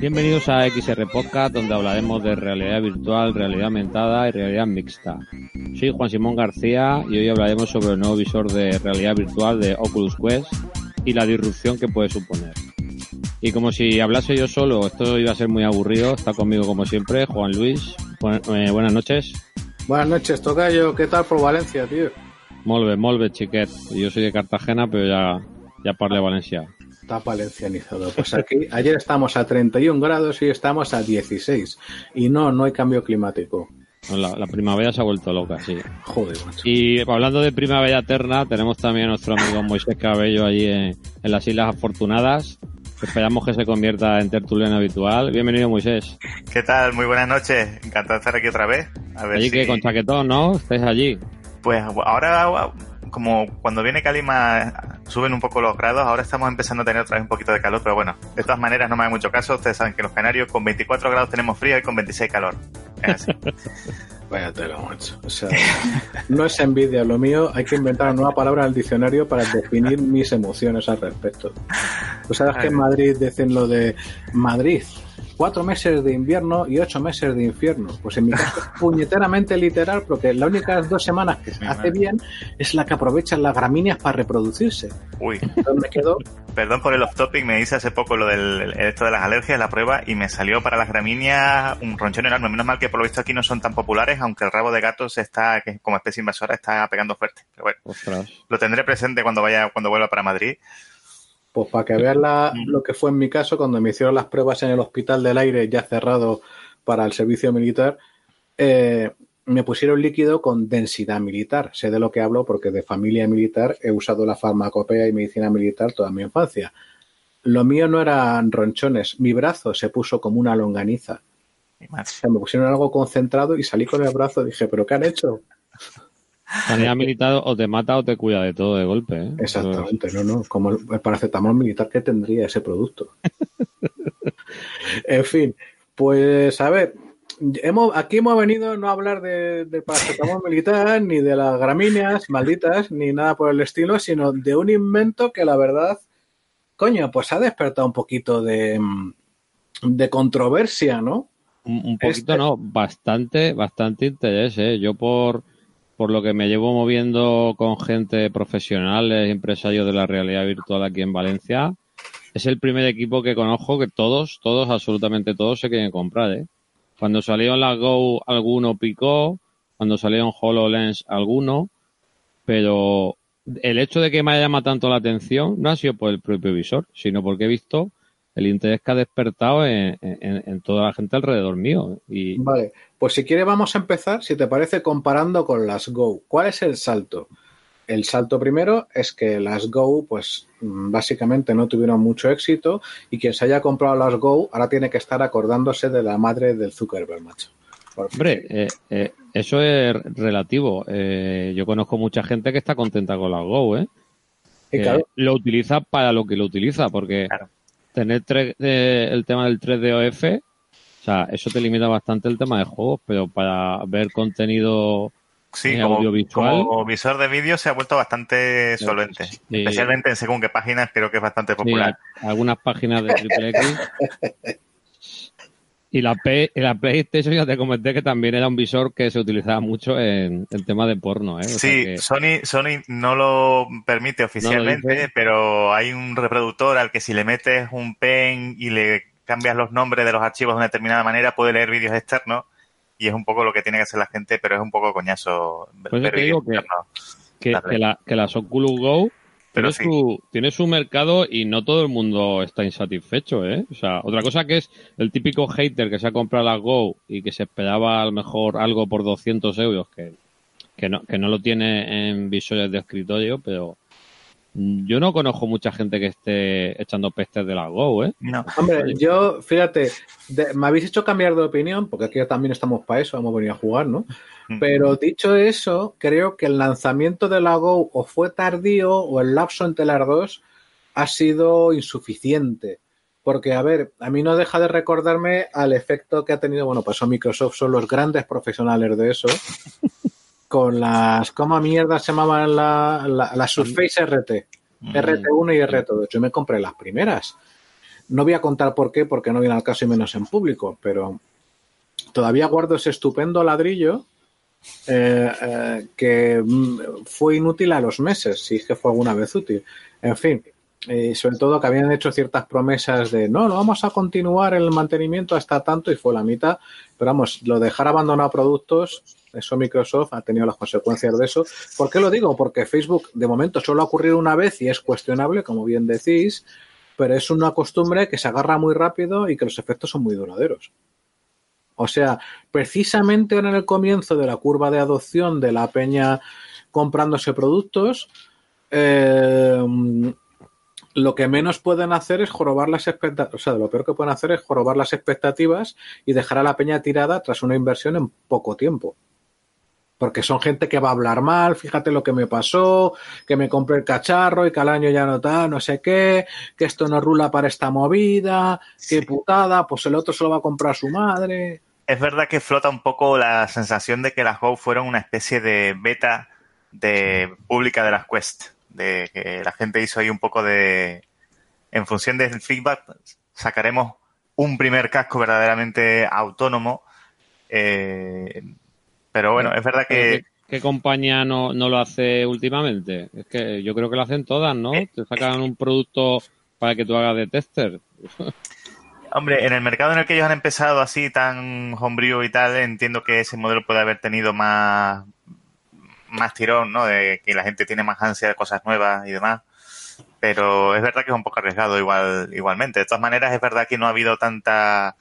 Bienvenidos a XR Podcast, donde hablaremos de realidad virtual, realidad aumentada y realidad mixta. Soy Juan Simón García y hoy hablaremos sobre el nuevo visor de realidad virtual de Oculus Quest y la disrupción que puede suponer. Y como si hablase yo solo, esto iba a ser muy aburrido, está conmigo como siempre Juan Luis. Eh, buenas noches. Buenas noches, Tocayo. ¿Qué tal por Valencia, tío? Molve, molve, chiquet. Yo soy de Cartagena, pero ya, ya parle Valencia. Está valencianizado. Pues aquí, ayer estamos a 31 grados y estamos a 16. Y no, no hay cambio climático. La, primavera se ha vuelto loca, sí. Joder, macho. Y hablando de primavera eterna, tenemos también a nuestro amigo Moisés Cabello allí en, las Islas Afortunadas. Esperamos que se convierta en tertuliano habitual. Bienvenido, Moisés. ¿Qué tal? Muy buenas noches. Encantado de estar aquí otra vez. A ver allí que con chaquetón, ¿no? Estáis allí. Pues ahora como cuando viene Calima suben un poco los grados, ahora estamos empezando a tener otra vez un poquito de calor, pero bueno, de todas maneras no me da mucho caso, ustedes saben que los canarios con 24 grados tenemos frío y con 26 calor. Es Vaya tela, macho. O sea, no es envidia lo mío, hay que inventar una nueva palabra en el diccionario para definir mis emociones al respecto. Pues sabes que en Madrid dicen lo de Madrid, cuatro meses de invierno y ocho meses de infierno. Pues en mi caso puñeteramente literal, porque las únicas dos semanas que se hace bien es la que aprovechan las gramíneas para reproducirse. Uy. me quedo? Perdón por el off topic, me hice hace poco lo del esto de las alergias, la prueba, y me salió para las gramíneas un ronchón enorme. Menos mal que por lo visto aquí no son tan populares, aunque el rabo de gato se está, que como especie invasora, está pegando fuerte. Pero bueno, lo tendré presente cuando vaya, cuando vuelva para Madrid. Pues para que veas lo que fue en mi caso cuando me hicieron las pruebas en el hospital del aire ya cerrado para el servicio militar, eh, me pusieron líquido con densidad militar. Sé de lo que hablo porque de familia militar he usado la farmacopea y medicina militar toda mi infancia. Lo mío no eran ronchones, mi brazo se puso como una longaniza. me pusieron algo concentrado y salí con el brazo y dije, ¿pero qué han hecho? Sanidad militar o te mata o te cuida de todo de golpe. ¿eh? Exactamente, no, no. Como el paracetamol militar que tendría ese producto. en fin, pues a ver, hemos, aquí hemos venido no a hablar de, paracetamol militar, ni de las gramíneas malditas, ni nada por el estilo, sino de un invento que la verdad, coño, pues ha despertado un poquito de, de controversia, ¿no? Un, poquito, este no, bastante, bastante interés, ¿eh? Yo por por lo que me llevo moviendo con gente profesional, empresarios de la realidad virtual aquí en Valencia, es el primer equipo que conozco que todos, todos, absolutamente todos se quieren comprar, ¿eh? Cuando salió en la Go alguno picó, cuando salió en HoloLens alguno, pero el hecho de que me llamado tanto la atención no ha sido por el propio visor, sino porque he visto el interés que ha despertado en, toda la gente alrededor mío. Y... Vale, pues si quiere vamos a empezar, si te parece, comparando con las Go. ¿Cuál es el salto? El salto primero es que las Go, pues mm, básicamente no tuvieron mucho éxito y quien se haya comprado las Go ahora tiene que estar acordándose de la madre del Zuckerberg, macho. Hombre, eh, eh, eso es relativo. Eh, yo conozco mucha gente que está contenta con las Go, ¿eh? Lo utiliza para lo que lo utiliza, porque tener eh, el tema del 3DOF, o sea, eso te limita bastante el tema de juegos, pero para ver contenido sí, eh, como, audiovisual. Como visor de vídeo se ha vuelto bastante solvente. Especialmente en según qué páginas creo que es bastante popular. algunas páginas de Triple X Y la, la PlayStation ya te comenté que también era un visor que se utilizaba mucho en el tema de porno. ¿eh? sí, Sony, Sony no lo permite oficialmente, pero hay un reproductor al que si le metes un pen y le cambias los nombres de los archivos de una determinada manera, puede leer vídeos externos y es un poco lo que tiene que hacer la gente, pero es un poco coñazo. Pues te digo que, la, que las Oculus Go tiene, su, tiene su mercado y no todo el mundo está insatisfecho, ¿eh? O sea, otra cosa que es el típico hater que se ha comprado la Go y que se esperaba a lo mejor algo por 200 euros, que, que, no, que no lo tiene en visores de escritorio, pero yo no conozco mucha gente que esté echando pestes de la Go, ¿eh? No. Hombre, yo, fíjate, me habéis hecho cambiar de opinión, porque aquí también estamos para eso, hemos venido a jugar, ¿no? Pero dicho eso, creo que el lanzamiento de la Go o fue tardío o el lapso entre las dos ha sido insuficiente. Porque, a ver, a mí no deja de recordarme al efecto que ha tenido, bueno, pues Microsoft son los grandes profesionales de eso. con las, ¿cómo mierda se llamaban la, la, Surface RT? RT1 y RT2. Yo me compré las primeras. No voy a contar por qué, porque no viene al caso y menos en público, pero todavía guardo ese estupendo ladrillo eh, eh, que mm, fue inútil a los meses, si es que fue alguna vez útil. En fin, y sobre todo que habían hecho ciertas promesas de no, no vamos a continuar el mantenimiento hasta tanto y fue la mitad. Pero vamos, lo dejar abandonado productos, eso Microsoft ha tenido las consecuencias de eso. ¿Por qué lo digo? Porque Facebook de momento solo ha ocurrido una vez y es cuestionable, como bien decís, pero es una costumbre que se agarra muy rápido y que los efectos son muy duraderos. O sea, precisamente en el comienzo de la curva de adopción de la peña comprándose productos, eh, lo que menos pueden hacer es jorobar las expectativas, o sea, lo peor que pueden hacer es jorobar las expectativas y dejar a la peña tirada tras una inversión en poco tiempo. Porque son gente que va a hablar mal, fíjate lo que me pasó, que me compré el cacharro y que al año ya no está, no sé qué, que esto no rula para esta movida, qué putada, pues el otro se lo va a comprar su madre. Es verdad que flota un poco la sensación de que las Go fueron una especie de beta de pública de las Quest de que la gente hizo ahí un poco de, en función del feedback, sacaremos un primer casco verdaderamente autónomo. Eh, pero bueno, es verdad que... ¿Qué, compañía no, no, lo hace últimamente? Es que yo creo que lo hacen todas, ¿no? Eh. Te sacan un producto para que tú hagas de tester. Hombre, en el mercado en el que ellos han empezado así tan hombrío y tal, entiendo que ese modelo puede haber tenido más, más tirón, ¿no? De que la gente tiene más ansia de cosas nuevas y demás. Pero es verdad que es un poco arriesgado igual, igualmente. De todas maneras, es verdad que no ha habido tanta,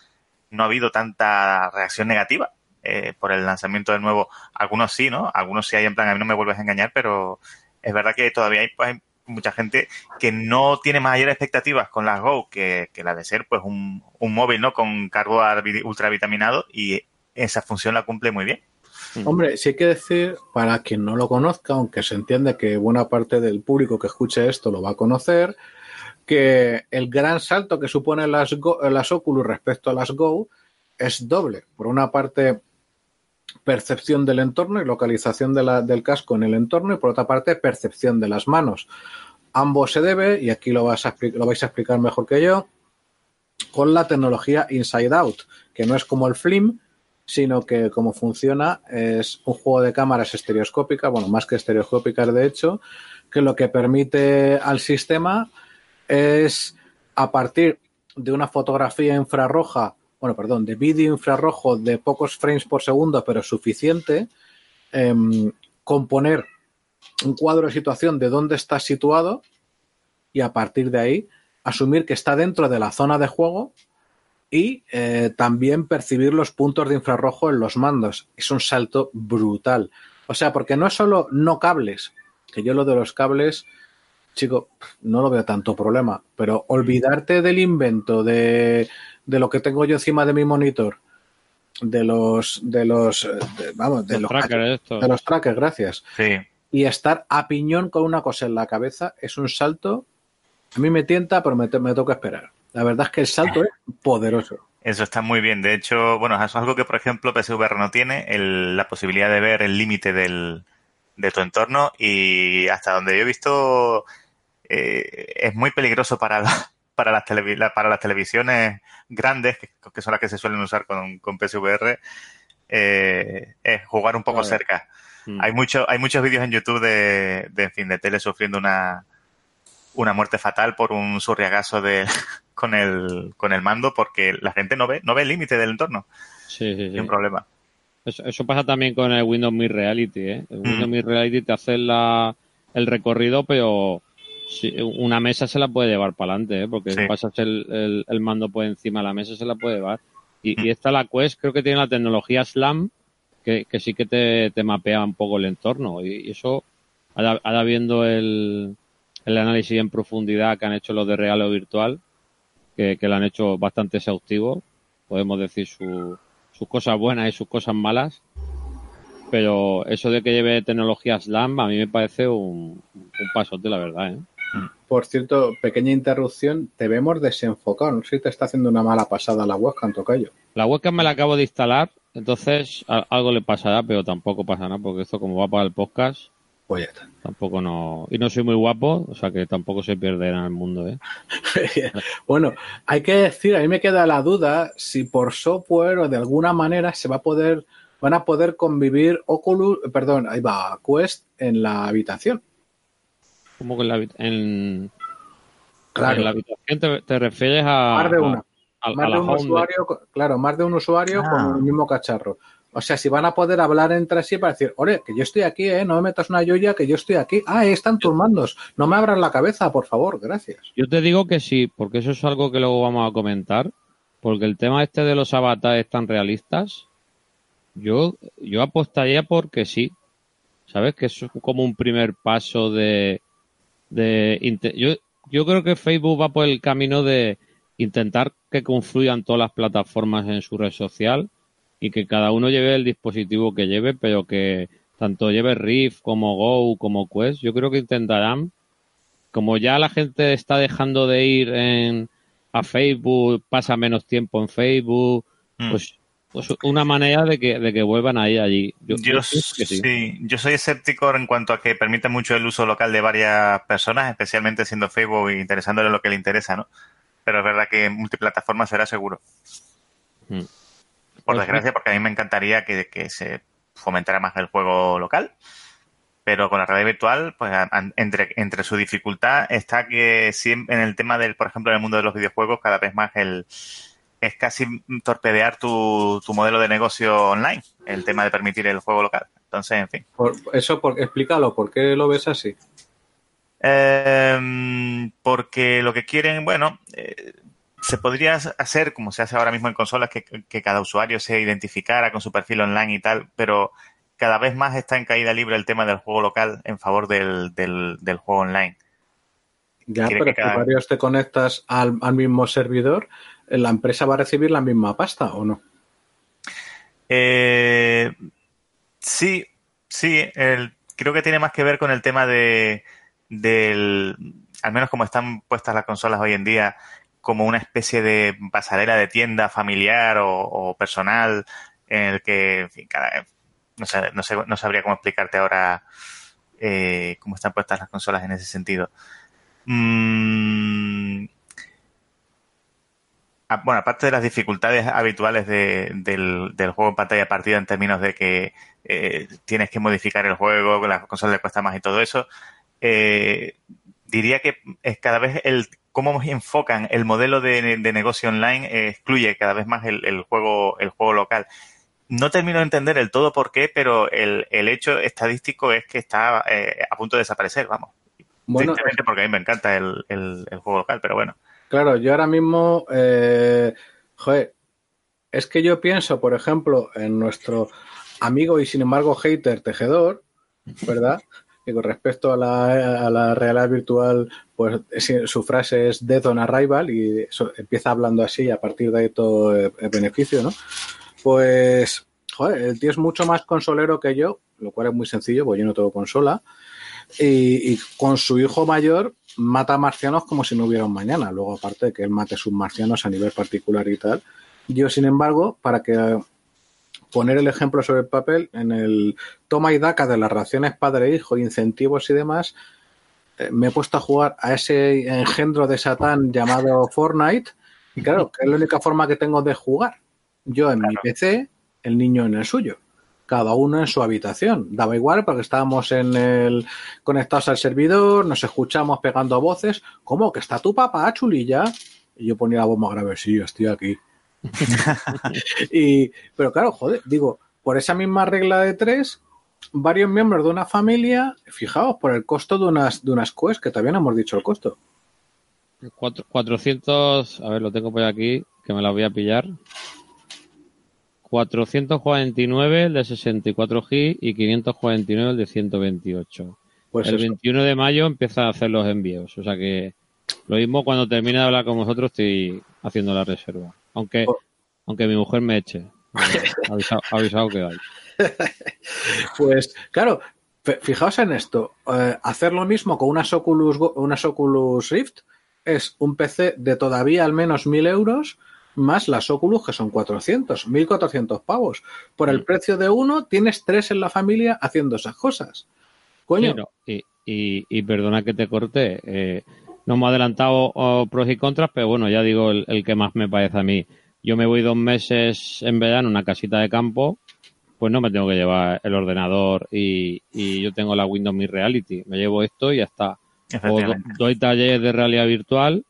no ha habido tanta reacción negativa eh, por el lanzamiento del nuevo. Algunos sí, ¿no? Algunos sí hay en plan, a mí no me vuelves a engañar, pero es verdad que todavía hay, pues, mucha gente que no tiene mayores expectativas con las Go que, que la de ser pues un, un móvil, ¿no? Con cargo ultravitaminado y esa función la cumple muy bien. Hombre, sí hay que decir, para quien no lo conozca, aunque se entiende que buena parte del público que escuche esto lo va a conocer, que el gran salto que supone las, las Oculus respecto a las Go es doble. Por una parte, percepción del entorno y localización del casco en el entorno, y por otra parte, percepción de las manos. Ambos se debe, y aquí lo, a, lo vais a explicar mejor que yo, con la tecnología Inside Out, que no es como el Flim, sino que como funciona es un juego de cámaras estereoscópicas, bueno, más que estereoscópicas de hecho, que lo que permite al sistema es a partir de una fotografía infrarroja, bueno, perdón, de vídeo infrarrojo de pocos frames por segundo, pero suficiente, em, componer un cuadro de situación de dónde está situado y a partir de ahí asumir que está dentro de la zona de juego y eh, también percibir los puntos de infrarrojo en los mandos. Es un salto brutal. O sea, porque no es solo no cables, que yo lo de los cables, chico, no lo veo tanto problema, pero olvidarte del invento de, de lo que tengo yo encima de mi monitor, de los, de los, vamos, de los, trackers, de los trackers, gracias. Sí. Y estar a piñón con una cosa en la cabeza es un salto. A mí me tienta, pero me, me toca esperar. La verdad es que el salto es poderoso. Eso está muy bien. De hecho, bueno, es algo que, por ejemplo, PSVR no tiene, la posibilidad de ver el límite de tu entorno y hasta donde yo he visto eh, es muy peligroso para, para, las para las televisiones grandes, que, son las que se suelen usar con, con PSVR, eh, es jugar un poco cerca. Mm. Hay, mucho, hay muchos vídeos en YouTube de, de, en fin, de tele sufriendo una, una muerte fatal por un surriagazo de, con, el, con el mando porque la gente no ve, no ve el límite del entorno. Sí, sí, sí. un problema. Eso, pasa también con el Windows Me Reality. ¿eh? El Windows mm. Me Reality te hace la, el recorrido, pero una mesa se la puede llevar para adelante, ¿eh? porque si pasas el, el, mando por encima de la mesa, se la puede llevar. Y, mm. y esta, la Quest, creo que tiene la tecnología SLAM, que, que sí que te, te, mapea un poco el entorno. Y, eso, ahora viendo el, el análisis en profundidad que han hecho los de real o virtual, que, que lo han hecho bastante exhaustivo, podemos decir sus cosas buenas y sus cosas malas, pero eso de que lleve tecnología SLAM a mí me parece un, un pasote, la verdad. ¿eh? Por cierto, pequeña interrupción, te vemos desenfocado. No sé si te está haciendo una mala pasada la webcam, Tocayo. La webcam me la acabo de instalar Entonces, algo le pasará, pero tampoco pasa nada, porque esto como va para el podcast, pues ya está. Tampoco no. Y no soy muy guapo, o sea que tampoco se perderá en el mundo, ¿eh? bueno, hay que decir, a mí me queda la duda si por software o de alguna manera se va a poder, van a poder convivir Oculus, perdón, ahí va, Quest en la habitación. ¿Cómo que en la, en, claro. en la habitación te, refieres a. Más de una. más de un usuario, claro, más de un usuario con ah. el mismo cacharro. O sea, si van a poder hablar entre sí para decir, oye, que yo estoy aquí, ¿eh? No me metas una joya, que yo estoy aquí. Ah, están tus mandos. No me abran la cabeza, por favor, gracias. Yo te digo que sí, porque eso es algo que luego vamos a comentar. Porque el tema este de los avatares tan realistas, yo, yo apostaría porque sí. ¿Sabes? Que es como un primer paso de... de yo, yo creo que Facebook va por el camino de intentar que confluyan todas las plataformas en su red social y que cada uno lleve el dispositivo que lleve, pero que tanto lleve Rift como Go como Quest, yo creo que intentarán, como ya la gente está dejando de ir en, a Facebook, pasa menos tiempo en Facebook, mm. pues, pues, una manera de que, de que vuelvan ahí allí. Yo, sí. yo soy escéptico en cuanto a que permite mucho el uso local de varias personas, especialmente siendo Facebook e interesándole lo que le interesa, ¿no? Pero es verdad que multiplataforma será seguro. Mm por desgracia, porque a mí me encantaría que, se fomentara más el juego local. Pero con la realidad virtual, pues entre, entre su dificultad está que siempre en el tema del, por ejemplo, en el mundo de los videojuegos, cada vez más el es casi torpedear tu, tu modelo de negocio online, el tema de permitir el juego local. Entonces, en fin. Por eso, por, explícalo, ¿por qué lo ves así? Eh, porque lo que quieren, bueno, eh, se podría hacer, como se hace ahora mismo en consolas, que, cada usuario se identificara con su perfil online y tal, pero cada vez más está en caída libre el tema del juego local en favor del, del, juego online. Ya, pero si varios te conectas al, mismo servidor, ¿la empresa va a recibir la misma pasta o no? Eh, sí, sí, creo que tiene más que ver con el tema de, del, al menos como están puestas las consolas hoy en día, como una especie de pasarela de tienda familiar o, personal en el que, en fin, no, sé, no, sé, no sabría cómo explicarte ahora eh, cómo están puestas las consolas en ese sentido. Mm, bueno, aparte de las dificultades habituales del, juego en pantalla partida en términos de que eh, tienes que modificar el juego, que las consolas le cuesta más y todo eso, eh, diría que es cada vez el cómo enfocan el modelo de, negocio online eh, excluye cada vez más el, juego el juego local. No termino de entender el todo por qué, pero el, hecho estadístico es que está eh, a punto de desaparecer, vamos. Bueno, porque a mí me encanta el, juego local, pero bueno. Claro, yo ahora mismo, eh, joder, es que yo pienso, por ejemplo, en nuestro amigo y sin embargo hater tejedor, ¿verdad? que con respecto a la, realidad virtual, pues su frase es Death on Arrival y empieza hablando así a partir de ahí todo el, beneficio, ¿no? Pues, joder, el tío es mucho más consolero que yo, lo cual es muy sencillo, porque yo no tengo consola. Y, con su hijo mayor mata marcianos como si no hubiera un mañana. Luego, aparte de que él mate sus marcianos a nivel particular y tal. Yo, sin embargo, para que poner el ejemplo sobre el papel, en el toma y daca de las relaciones padre-hijo, incentivos y demás, eh, me he puesto a jugar a ese engendro de Satán llamado Fortnite. Y claro, que es la única forma que tengo de jugar. Yo en mi PC, el niño en el suyo. Cada uno en su habitación. Daba igual porque estábamos en el conectados al servidor, nos escuchamos pegando voces. ¿Cómo? ¿Que está tu papá, chulilla? Y yo ponía la voz más grave, sí, estoy aquí. y, pero claro, joder, digo, por esa misma regla de tres, varios miembros de una familia, fijaos, por el costo de unas, de unas quests, que todavía no hemos dicho el costo. 400, a ver, lo tengo por aquí, que me la voy a pillar. 449 el de 64 G y 549 el de 128. Pues el 21 de mayo empieza a hacer los envíos, o sea que lo mismo cuando termine de hablar con vosotros estoy haciendo la reserva. Aunque, oh. aunque mi mujer me eche. Avisado, avisado que hay. Pues claro, fijaos en esto. Eh, hacer lo mismo con unas Oculus, unas Oculus Rift es un PC de todavía al menos mil euros más las Oculus, que son 400, 1400 pavos. Por el mm. precio de uno, tienes tres en la familia haciendo esas cosas. Coño. y, y, perdona que te corté. Eh, no hemos adelantado oh, pros y contras, pero bueno, ya digo el, el, que más me parece a mí. Yo me voy dos meses en verano a una casita de campo, pues no me tengo que llevar el ordenador y, y yo tengo la Windows Mi Reality. Me llevo esto y ya está. O doy talleres de realidad virtual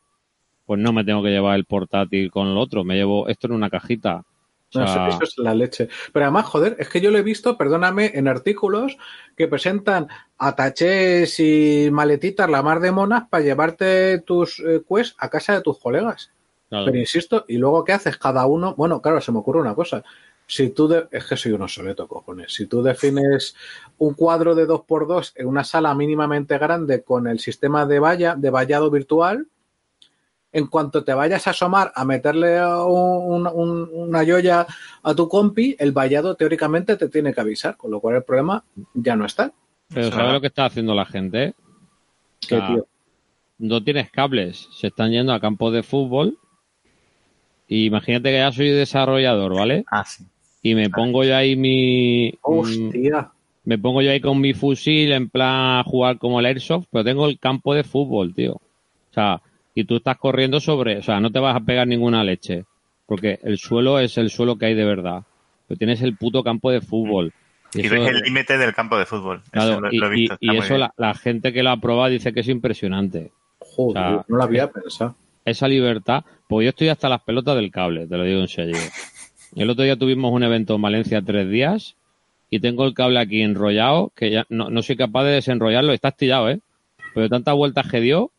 pues no me tengo que llevar el portátil con el otro, me llevo esto en una cajita. eso, es la leche. Pero además, joder, es que yo lo he visto, perdóname, en artículos que presentan ataches y maletitas la mar de monas para llevarte tus eh, quests a casa de tus colegas. Pero insisto, ¿y luego qué haces? Cada uno, bueno, claro, se me ocurre una cosa. Si tú, es que soy un obsoleto, cojones. Si tú defines un cuadro de 2x2 en una sala mínimamente grande con el sistema de valla, de vallado virtual, en cuanto te vayas a asomar a meterle una yoya a tu compi, el vallado teóricamente te tiene que avisar, con lo cual el problema ya no está. Pero ¿sabes lo que está haciendo la gente? No tienes cables, se están yendo a campos de fútbol. Y imagínate que ya soy desarrollador, ¿vale? Ah, sí. Y me pongo yo ahí mi. Hostia. Me pongo yo ahí con mi fusil en plan a jugar como el Airsoft, pero tengo el campo de fútbol, tío. O sea, y tú estás corriendo sobre, o sea, no te vas a pegar ninguna leche, porque el suelo es el suelo que hay de verdad. Pero tienes el puto campo de fútbol. Y, ves el límite del campo de fútbol. y, eso la, gente que lo ha probado dice que es impresionante. Joder, no lo había pensado. Esa libertad, pues yo estoy hasta las pelotas del cable, te lo digo en serio. El otro día tuvimos un evento en Valencia tres días y tengo el cable aquí enrollado que ya no, no soy capaz de desenrollarlo, está estillado, ¿eh? Pero tantas vueltas que dio,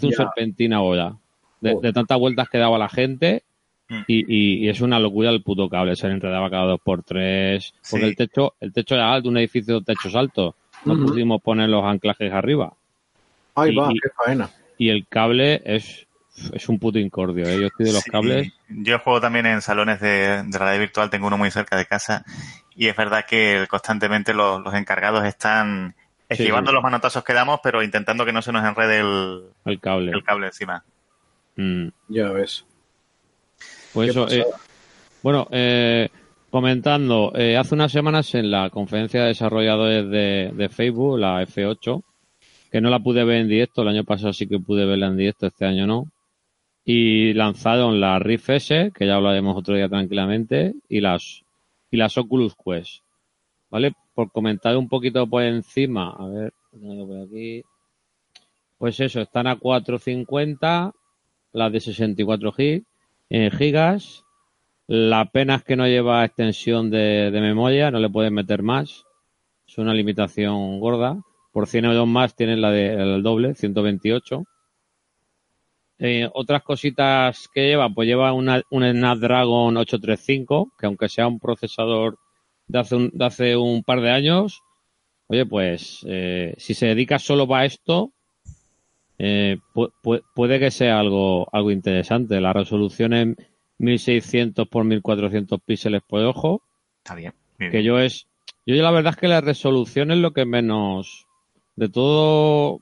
Parece un serpentina bola. De, de, tantas vueltas que daba la gente. Mm. Y, es una locura el puto cable. Se enredaba cada dos por tres. Porque el techo, el techo era alto, un edificio de techos altos. No pudimos poner los anclajes arriba. Ahí y, va, qué faena. Y el cable es, es un puto incordio. ¿eh? Yo estoy de los cables. Yo juego también en salones de, de realidad virtual, tengo uno muy cerca de casa. Y es verdad que constantemente los, los encargados están Esquivando los manotazos que damos, pero intentando que no se nos enrede el, cable. El cable encima. Mm. Ya ves. Pues eso, eh, bueno, eh, comentando, eh, hace unas semanas en la conferencia de desarrolladores de, Facebook, la F8, que no la pude ver en directo, el año pasado sí que pude verla en directo, este año no, y lanzaron la Rift S, que ya hablaremos otro día tranquilamente, y las, y las Oculus Quest. ¿Vale? Por comentar un poquito por encima, a ver, por aquí. Pues eso, están a 450, las de 64 eh, gigas. La pena es que no lleva extensión de, memoria, no le pueden meter más. Es una limitación gorda. Por 100 euros más tienen la del doble, 128. Eh, otras cositas que lleva, pues lleva una, un Snapdragon 835, que aunque sea un procesador de hace un, de hace un par de años, oye, pues eh, si se dedica solo para esto, eh, puede que sea algo, algo interesante. La resolución en 1600 por 1400 píxeles por ojo. Está bien. Que yo es, yo la verdad es que la resolución es lo que menos, de todo,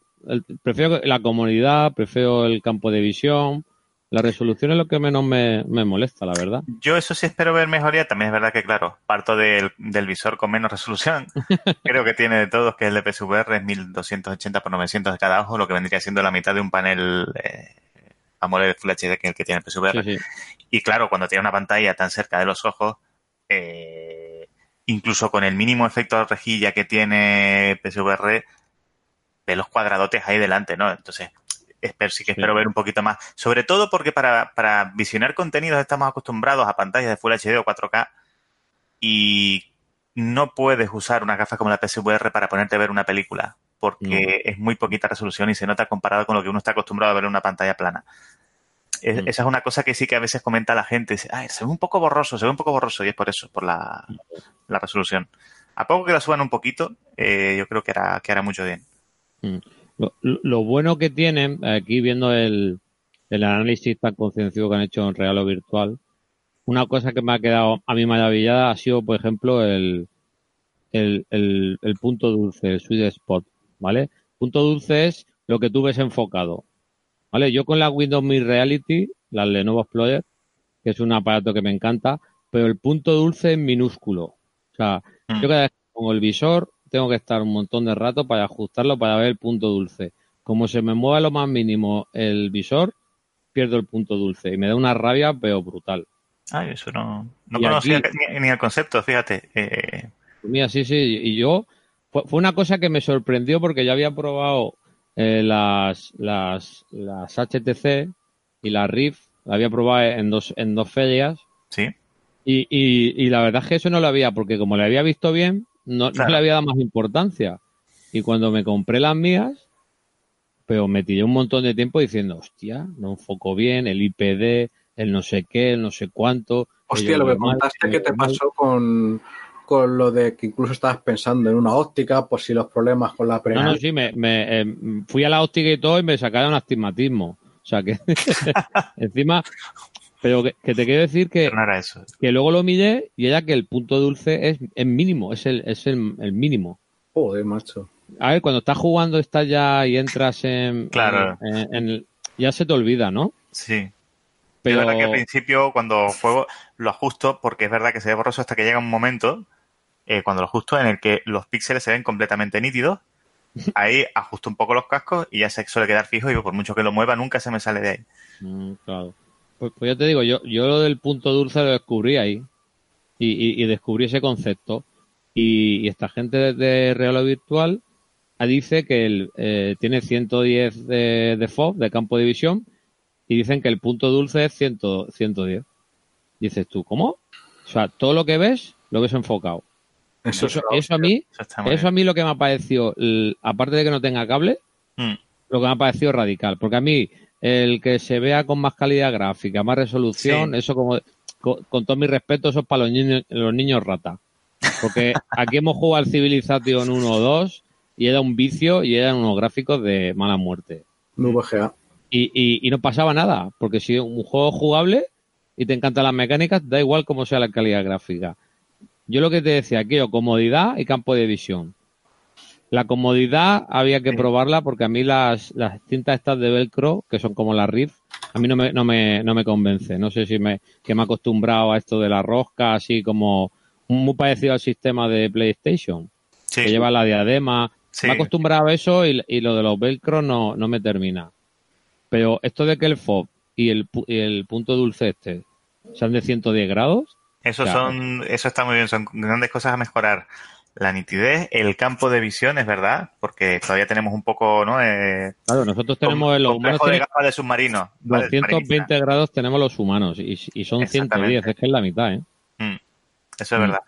prefiero la comunidad, prefiero el campo de visión, la resolución es lo que menos me, molesta, la verdad. Yo eso sí espero ver mejoría. También es verdad que, claro, parto del, visor con menos resolución. Creo que tiene de todos, que es el de PSVR, es 1280 por 900 de cada ojo, lo que vendría siendo la mitad de un panel eh, AMOLED Full HD que el que tiene el PSVR. Y claro, cuando tiene una pantalla tan cerca de los ojos, eh, incluso con el mínimo efecto de rejilla que tiene PSVR, ve los cuadradotes ahí delante, ¿no? Entonces, espero, sí que espero ver un poquito más. Sobre todo porque para, para visionar contenidos estamos acostumbrados a pantallas de Full HD o 4K y no puedes usar una gafas como la PSVR para ponerte a ver una película porque es muy poquita resolución y se nota comparado con lo que uno está acostumbrado a ver en una pantalla plana. Esa es una cosa que sí que a veces comenta la gente. Dice, Ay, se ve un poco borroso, se ve un poco borroso y es por eso, por la, resolución. A poco que la suban un poquito, eh, yo creo que hará, que hará mucho bien. Mm. Lo, bueno que tienen, aquí viendo el, el análisis tan concienciado que han hecho en real o virtual, una cosa que me ha quedado a mí maravillada ha sido, por ejemplo, el, el, el, punto dulce, el sweet spot, ¿vale? Punto dulce es lo que tú ves enfocado, ¿vale? Yo con la Windows Mi Reality, la Lenovo Explorer, que es un aparato que me encanta, pero el punto dulce es minúsculo. O sea, Mm. yo cada vez que pongo el visor tengo que estar un montón de rato para ajustarlo para ver el punto dulce. Como se me mueva lo más mínimo el visor, pierdo el punto dulce y me da una rabia, pero brutal. Ay, eso no, no Y conocía aquí- ni, ni el concepto, fíjate. Eh, Mira, sí, sí, y yo fue, fue una cosa que me sorprendió porque yo había probado eh, las, las, las HTC y la RIF, la había probado en dos, en dos ferias sí, y, y, y la verdad es que eso no lo había, porque como le había visto bien, no, no le había dado más importancia. Y cuando me compré las mías, pero me tiré un montón de tiempo diciendo, hostia, no enfoco bien, el IPD, el no sé qué, el no sé cuánto. Hostia, lo que mal, contaste que te mal. pasó con, con lo de que incluso estabas pensando en una óptica por si los problemas con la No, no, prensa. sí, me, me, eh, fui a la óptica y todo y me sacaron astigmatismo. O sea que encima, pero que, que te quiero decir que, pero no era eso. que luego lo miré y era que el punto dulce es, es mínimo, es el, es el, el mínimo. Joder, macho. A ver, cuando estás jugando, estás ya y entras en, Claro. en, en- en el- ya se te olvida, ¿no? Sí. Pero Es verdad que al principio cuando juego lo ajusto porque es verdad que se ve borroso hasta que llega un momento eh, cuando lo ajusto en el que los píxeles se ven completamente nítidos. Ahí ajusto un poco los cascos y ya se suele quedar fijo y por mucho que lo mueva nunca se me sale de ahí. Mm, claro. Pues, pues ya te digo, yo, yo lo del punto dulce lo descubrí ahí. Y, y- y descubrí ese concepto. Y, y esta gente de, de realidad virtual ah, dice que el, eh, tiene 110 de, de FOV, de campo de visión, y dicen que el punto dulce es 100, 110. Dices tú, ¿cómo? O sea, todo lo que ves, lo ves enfocado. Eso, Eso, es eso a mí, Eso a mí lo que me ha parecido, aparte de que no tenga cable. Mm, lo que me ha parecido radical. Porque a mí, el que se vea con más calidad gráfica, más resolución, Sí. eso como, con, con todo mi respeto, eso es para los niños, los niños rata. Porque aquí hemos jugado al Civilization 1 o 2 y era un vicio y eran unos gráficos de mala muerte. VGA. Y, y, y no pasaba nada, porque si es un juego jugable y te encantan las mecánicas, da igual cómo sea la calidad gráfica. Yo lo que te decía, quiero comodidad y campo de visión. La comodidad había que Sí. probarla porque a mí las, las cintas estas de velcro, que son como las Rift, a mí no me, no me, no me convence. No sé si me, que me he acostumbrado a esto de la rosca, así como muy parecido al sistema de PlayStation, Sí, que lleva la diadema. sí. Me he acostumbrado a eso y, y lo de los velcro no, no me termina. Pero esto de que el FOB y el, y el punto dulce este sean de 110 grados, Eso Claro. son, eso está muy bien, son grandes cosas a mejorar. La nitidez, el campo de visión, es verdad, porque todavía tenemos un poco, ¿no? Eh, claro, nosotros tenemos en los humanos de gafas de submarino. ¿vale? 220 grados tenemos los humanos y, y son 110, Exactamente. es que es la mitad, ¿eh? Mm, eso es Mm. verdad.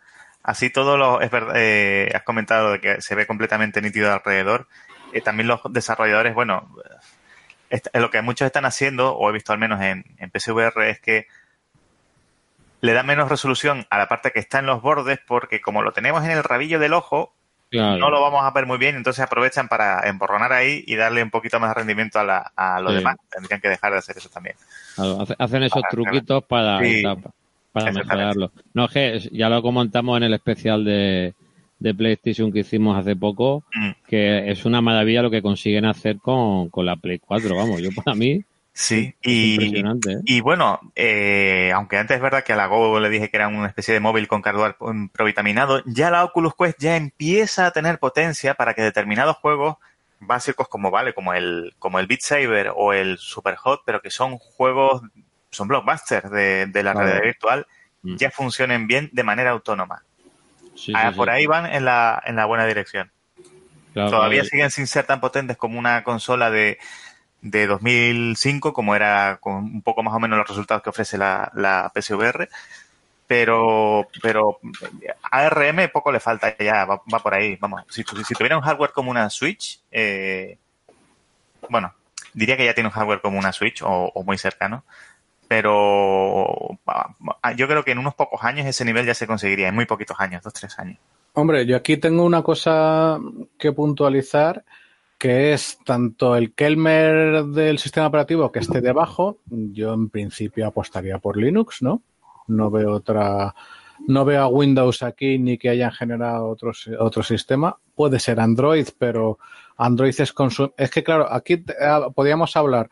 Así todo lo, es verdad, eh, has comentado de que se ve completamente nítido alrededor. Eh, también los desarrolladores, bueno, est- lo que muchos están haciendo, o he visto al menos en, en PSVR, es que le da menos resolución a la parte que está en los bordes, porque como lo tenemos en el rabillo del ojo, Claro. no lo vamos a ver muy bien, entonces aprovechan para emborronar ahí y darle un poquito más de rendimiento a, la, a lo Sí. demás. Tendrían que dejar de hacer eso también. Claro, hacen esos Para- truquitos para, Sí. para, mejorarlo. No, es que ya lo comentamos en el especial de, de PlayStation que hicimos hace poco, Mm. que es una maravilla lo que consiguen hacer con, con la Play 4. Vamos, yo para mí Sí, y. ¿eh? Y bueno, eh, aunque antes es verdad que a la Go le dije que era una especie de móvil con mm, provitaminado, ya la Oculus Quest ya empieza a tener potencia para que determinados juegos básicos como vale, como el, como el Beat Saber o el Super Hot, pero que son juegos, son blockbusters de, de la realidad virtual, Mm. ya funcionen bien de manera autónoma. Sí, Ah, sí, por sí. ahí van en la, en la buena dirección. Claro, Todavía claro. siguen sin ser tan potentes como una consola de, de 2005, como era con un poco más o menos los resultados que ofrece la, la PSVR. Pero, pero ARM poco le falta ya, va, por ahí. Vamos, si, si tuviera un hardware como una Switch, eh, bueno, diría que ya tiene un hardware como una Switch o, o muy cercano. Pero ah, yo creo que en unos pocos años ese nivel ya se conseguiría, en muy poquitos años, dos, tres años. Hombre, yo aquí tengo una cosa que puntualizar, que es tanto el Kelmer del sistema operativo que esté debajo, yo en principio apostaría por Linux, ¿no? No veo otra, no veo a Windows aquí ni que hayan generado otro, otro sistema. Puede ser Android, pero Android es consum es que claro, aquí ah, podríamos hablar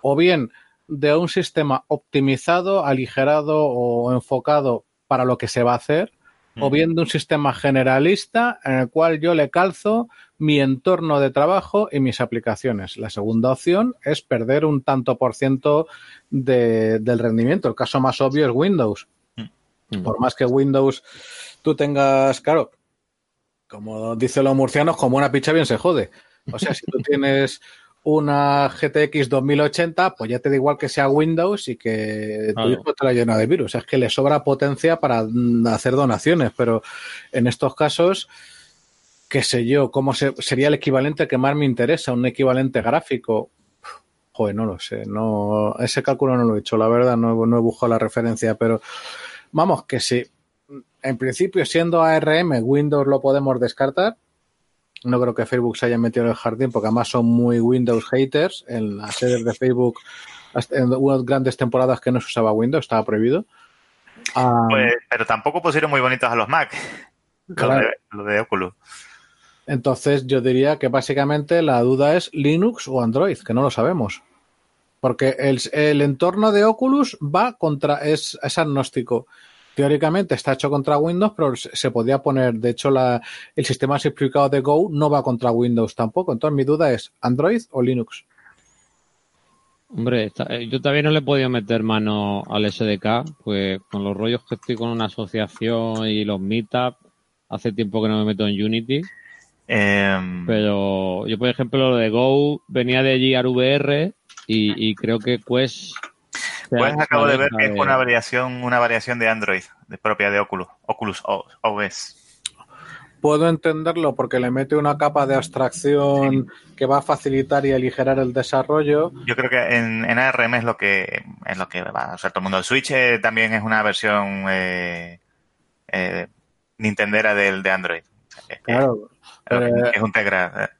o bien de un sistema optimizado, aligerado o enfocado para lo que se va a hacer, o bien de un sistema generalista en el cual yo le calzo mi entorno de trabajo y mis aplicaciones. La segunda opción es perder un tanto por ciento de, del rendimiento. El caso más obvio es Windows. Mm. Por más que Windows tú tengas, claro, como dicen los murcianos, como una picha bien se jode. O sea, si tú tienes una GTX 2080, pues ya te da igual que sea Windows y que tu hijo te la llena de virus. Es que le sobra potencia para mm, hacer donaciones, pero en estos casos, qué sé yo, cómo sería el equivalente que más me interesa, un equivalente gráfico. Joder, no lo sé, no, ese cálculo no lo he hecho, la verdad, no, no he buscado la referencia, pero vamos, que sí. En principio, siendo ARM, Windows lo podemos descartar, no creo que Facebook se haya metido en el jardín porque además son muy Windows haters. En las series de Facebook, en unas grandes temporadas que no se usaba Windows, estaba prohibido. Ah, pues, pero tampoco pusieron muy bonitos a los Mac. Claro. Lo, de, Oculus. Entonces yo diría que básicamente la duda es Linux o Android, que no lo sabemos. Porque el, el entorno de Oculus va contra, es, es agnóstico teóricamente está hecho contra Windows, pero se podía poner, de hecho, la, el sistema simplificado de Go no va contra Windows tampoco. Entonces, mi duda es, ¿Android o Linux? Hombre, eh, yo todavía no le he podido meter mano al SDK, pues con los rollos que estoy con una asociación y los meetups, hace tiempo que no me meto en Unity. Em, pero yo, por ejemplo, lo de Go venía de GRVR y, y creo que Quest pues acabo de ver que es una variación, una variación de Android, de propia de Oculus, Oculus OS. Puedo entenderlo porque le mete una capa de abstracción que va a facilitar y aligerar el desarrollo. Yo creo que en, ARM es lo que es lo que va. O sea, todo el mundo. El Switch eh, también es una versión eh, eh, Nintendera del de Android. claro. es un Tegra.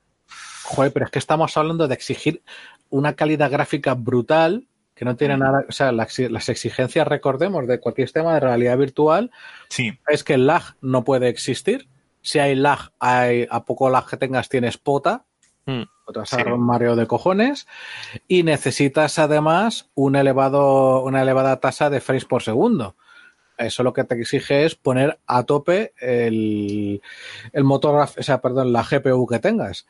Joder, pero es que estamos hablando de exigir una calidad gráfica brutal que no tiene nada, o sea, las, exigencias, recordemos, de cualquier sistema de realidad virtual, sí. es que el lag no puede existir. Si hay lag, hay, a poco lag que tengas tienes pota, mm. otras un mareo de cojones, y necesitas además un elevado, una elevada tasa de frames por segundo. Eso lo que te exige es poner a tope el, el motor, o sea, perdón, la GPU que tengas.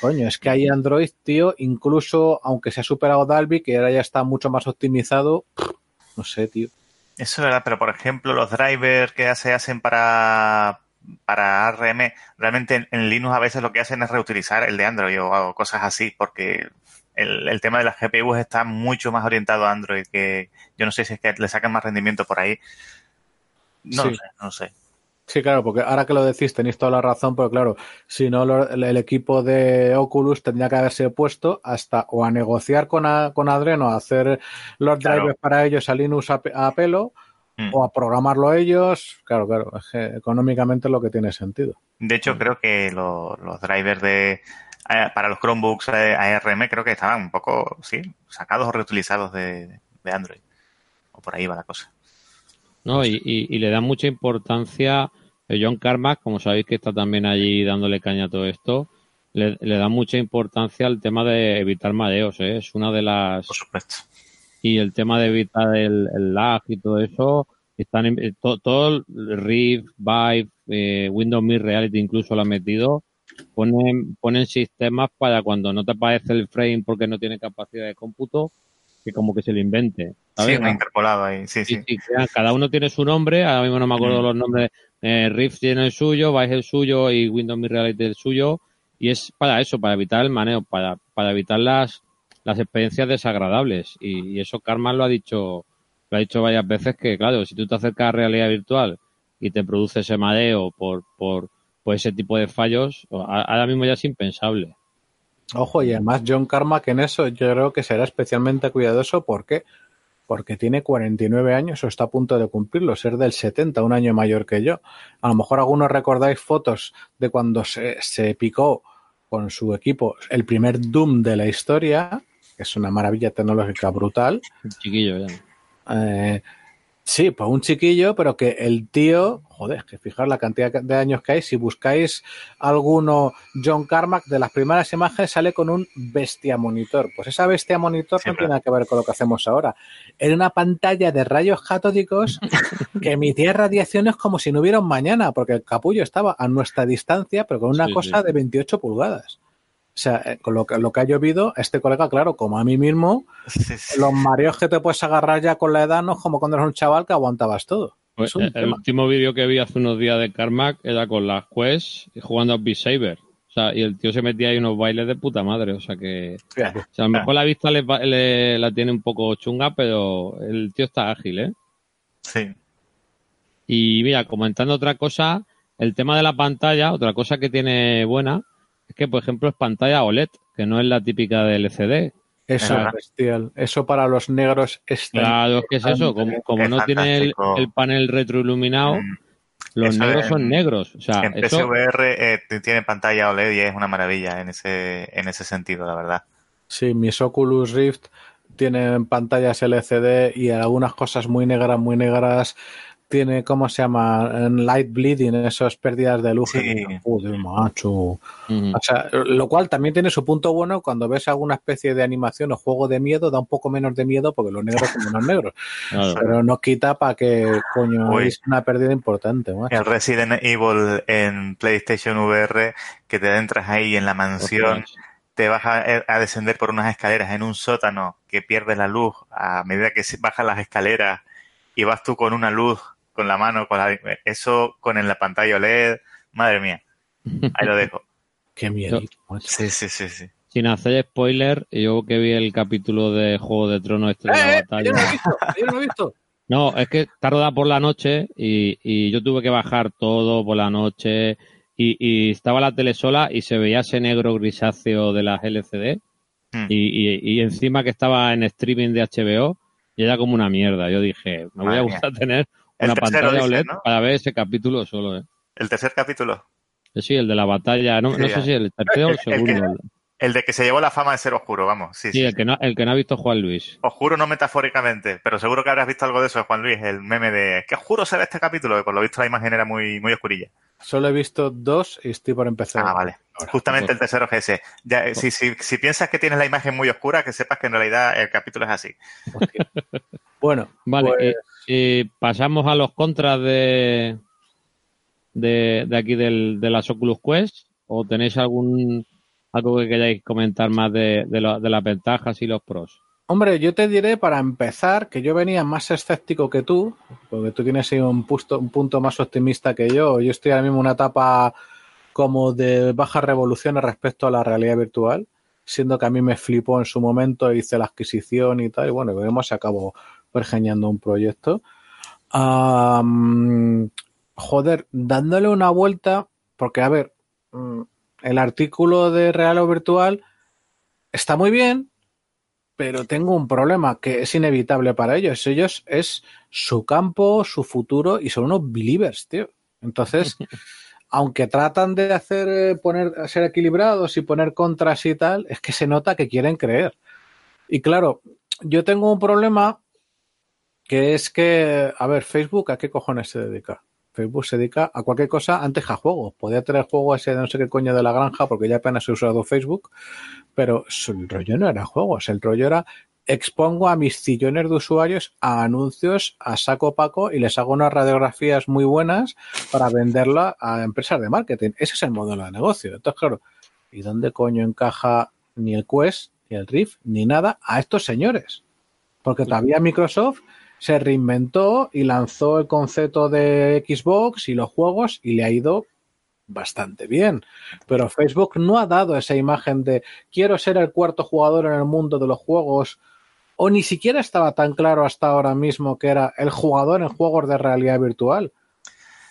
Coño, es que hay Android, tío, incluso aunque se ha superado Dalby, que ahora ya está mucho más optimizado, no sé, tío. Eso es verdad, pero por ejemplo, los drivers que se hacen para, para ARM, realmente en, Linux a veces lo que hacen es reutilizar el de Android o, cosas así, porque el, tema de las GPUs está mucho más orientado a Android, que yo no sé si es que le sacan más rendimiento por ahí. No sé, no sé. Sí, claro, porque ahora que lo decís tenéis toda la razón, pero claro, si no el, equipo de Oculus tendría que haberse puesto hasta o a negociar con, con Adreno, a hacer los drivers para ellos a Linux a, pelo, mm. o a programarlo ellos. Claro, claro, es que económicamente es lo que tiene sentido. De hecho, creo que los drivers de eh, para los Chromebooks eh, ARM creo que estaban un poco, sí, sacados o reutilizados de, Android. O por ahí va la cosa. No, y, y, le da mucha importancia John Carmack, como sabéis que está también allí dándole caña a todo esto, le, da mucha importancia al tema de evitar mareos, ¿eh? es una de las... Por supuesto. Y el tema de evitar el, lag y todo eso, están todo, el Rift, Vive, eh, Windows Me Reality incluso lo ha metido, ponen, ponen sistemas para cuando no te aparece el frame porque no tiene capacidad de cómputo, que como que se lo invente. Sí, un interpolado ahí, sí, sí. cada uno tiene su nombre, ahora mismo no me acuerdo mm. los nombres eh, Rift tiene el suyo, Vice el suyo y Windows Me Reality el suyo. Y es para eso, para evitar el manejo, para, para evitar las, las experiencias desagradables. Y, eso Karma lo ha dicho, lo ha dicho varias veces que, claro, si tú te acercas a realidad virtual y te produce ese mareo por, por, por ese tipo de fallos, ahora mismo ya es impensable. Ojo, y además John Karma que en eso yo creo que será especialmente cuidadoso porque porque tiene 49 años o está a punto de cumplirlo, ser del 70, un año mayor que yo. A lo mejor algunos recordáis fotos de cuando se, picó con su equipo el primer Doom de la historia, que es una maravilla tecnológica brutal. Chiquillo, ya. Eh, Sí, pues un chiquillo, pero que el tío, joder, que fijaros la cantidad de años que hay, si buscáis alguno John Carmack, de las primeras imágenes sale con un bestia monitor. Pues esa bestia monitor no tiene nada que ver con lo que hacemos ahora. Era una pantalla de rayos catódicos que emitía radiaciones como si no hubiera un mañana, porque el capullo estaba a nuestra distancia, pero con una cosa de 28 pulgadas. O sea, eh, con lo que, lo que ha llovido, este colega, claro, como a mí mismo, los mareos que te puedes agarrar ya con la edad no es como cuando eres un chaval que aguantabas todo. Pues el, último vídeo que vi hace unos días de Carmack era con las Quest jugando a Beat Saber. O sea, y el tío se metía ahí unos bailes de puta madre. O sea que. a lo mejor la vista le, la tiene un poco chunga, pero el tío está ágil, ¿eh? Sí. Y mira, comentando otra cosa, el tema de la pantalla, otra cosa que tiene buena, es que, por ejemplo, es pantalla OLED, que no es la típica de LCD. Eso es bestial. Eso para los negros es Claro, ¿qué es eso? Como, no tiene el, panel retroiluminado, mm. los negros son negros. O sea, en PSVR eh, tiene pantalla OLED y es una maravilla en ese, en ese sentido, la verdad. Sí, mis Oculus Rift tienen pantallas LCD y algunas cosas muy negras, muy negras tiene, ¿cómo se llama? En light bleeding, esas pérdidas de luz. Sí. macho. O sea, lo cual también tiene su punto bueno cuando ves alguna especie de animación o juego de miedo, da un poco menos de miedo porque los negros son menos negros. Pero no quita para que, coño, es una pérdida importante. El Resident Evil en PlayStation VR, que te entras ahí en la mansión. te vas a, a, descender por unas escaleras en un sótano que pierdes la luz a medida que bajas las escaleras y vas tú con una luz con la mano, con eso con en la pantalla OLED, madre mía. Ahí lo dejo. Qué miedo. Sí, sí, sí, sí. Sin hacer spoiler, yo que vi el capítulo de Juego de Tronos este de la ¡Eh, batalla. Yo no he visto, yo no he visto. No, es que tarda por la noche y, yo tuve que bajar todo por la noche y, estaba la tele sola y se veía ese negro grisáceo de las LCD hmm. y, encima que estaba en streaming de HBO y era como una mierda. Yo dije, me voy a gustar tener una pantalla OLED para ver ese capítulo solo, ¿eh? ¿El tercer capítulo? Sí, el de la batalla. No, sé si el tercero o el segundo. El, de que se llevó la fama de ser oscuro, vamos. Sí, sí, el, Que no, el que no ha visto Juan Luis. Oscuro no metafóricamente, pero seguro que habrás visto algo de eso, Juan Luis, el meme de ¿qué oscuro se ve este capítulo? Que por lo visto la imagen era muy, muy oscurilla. Solo he visto dos y estoy por empezar. Ah, vale. Justamente el tercero es ese. Ya, eh, si, si, si, piensas que tienes la imagen muy oscura, que sepas que en realidad el capítulo es así. bueno, vale. Pues y pasamos a los contras de, de, aquí del, de las Oculus Quest. ¿O tenéis algún algo que queráis comentar más de, de, las ventajas y los pros? Hombre, yo te diré para empezar que yo venía más escéptico que tú, porque tú tienes ahí un, un punto más optimista que yo. Yo estoy ahora mismo en una etapa como de bajas revoluciones respecto a la realidad virtual, siendo que a mí me flipó en su momento, hice la adquisición y tal, y bueno, veremos si acabo pergeñando un proyecto. joder, dándole una vuelta, porque a ver, mm, el artículo de Real o Virtual está muy bien, pero tengo un problema que es inevitable para ellos. Ellos es su campo, su futuro y son unos believers, tío. Entonces, aunque tratan de hacer, eh, poner, ser equilibrados y poner contras y tal, es que se nota que quieren creer. Y claro, yo tengo un problema que es que, a ver, Facebook, ¿a qué cojones se dedica? Facebook se dedica a cualquier cosa antes a juegos. Podía tener juego ese de no sé qué coño de la granja porque ya apenas he usado Facebook, pero el rollo no era juegos, el rollo era expongo a mis cillones de usuarios a anuncios a saco paco y les hago unas radiografías muy buenas para venderla a empresas de marketing. Ese es el modelo de negocio. Entonces, claro, ¿y dónde coño encaja ni el Quest, ni el Rift, ni nada a estos señores? Porque todavía Microsoft se reinventó y lanzó el concepto de Xbox y los juegos y le ha ido bastante bien. Pero Facebook no ha dado esa imagen de quiero ser el cuarto jugador en el mundo de los juegos o ni siquiera estaba tan claro hasta ahora mismo que era el jugador en juegos de realidad virtual.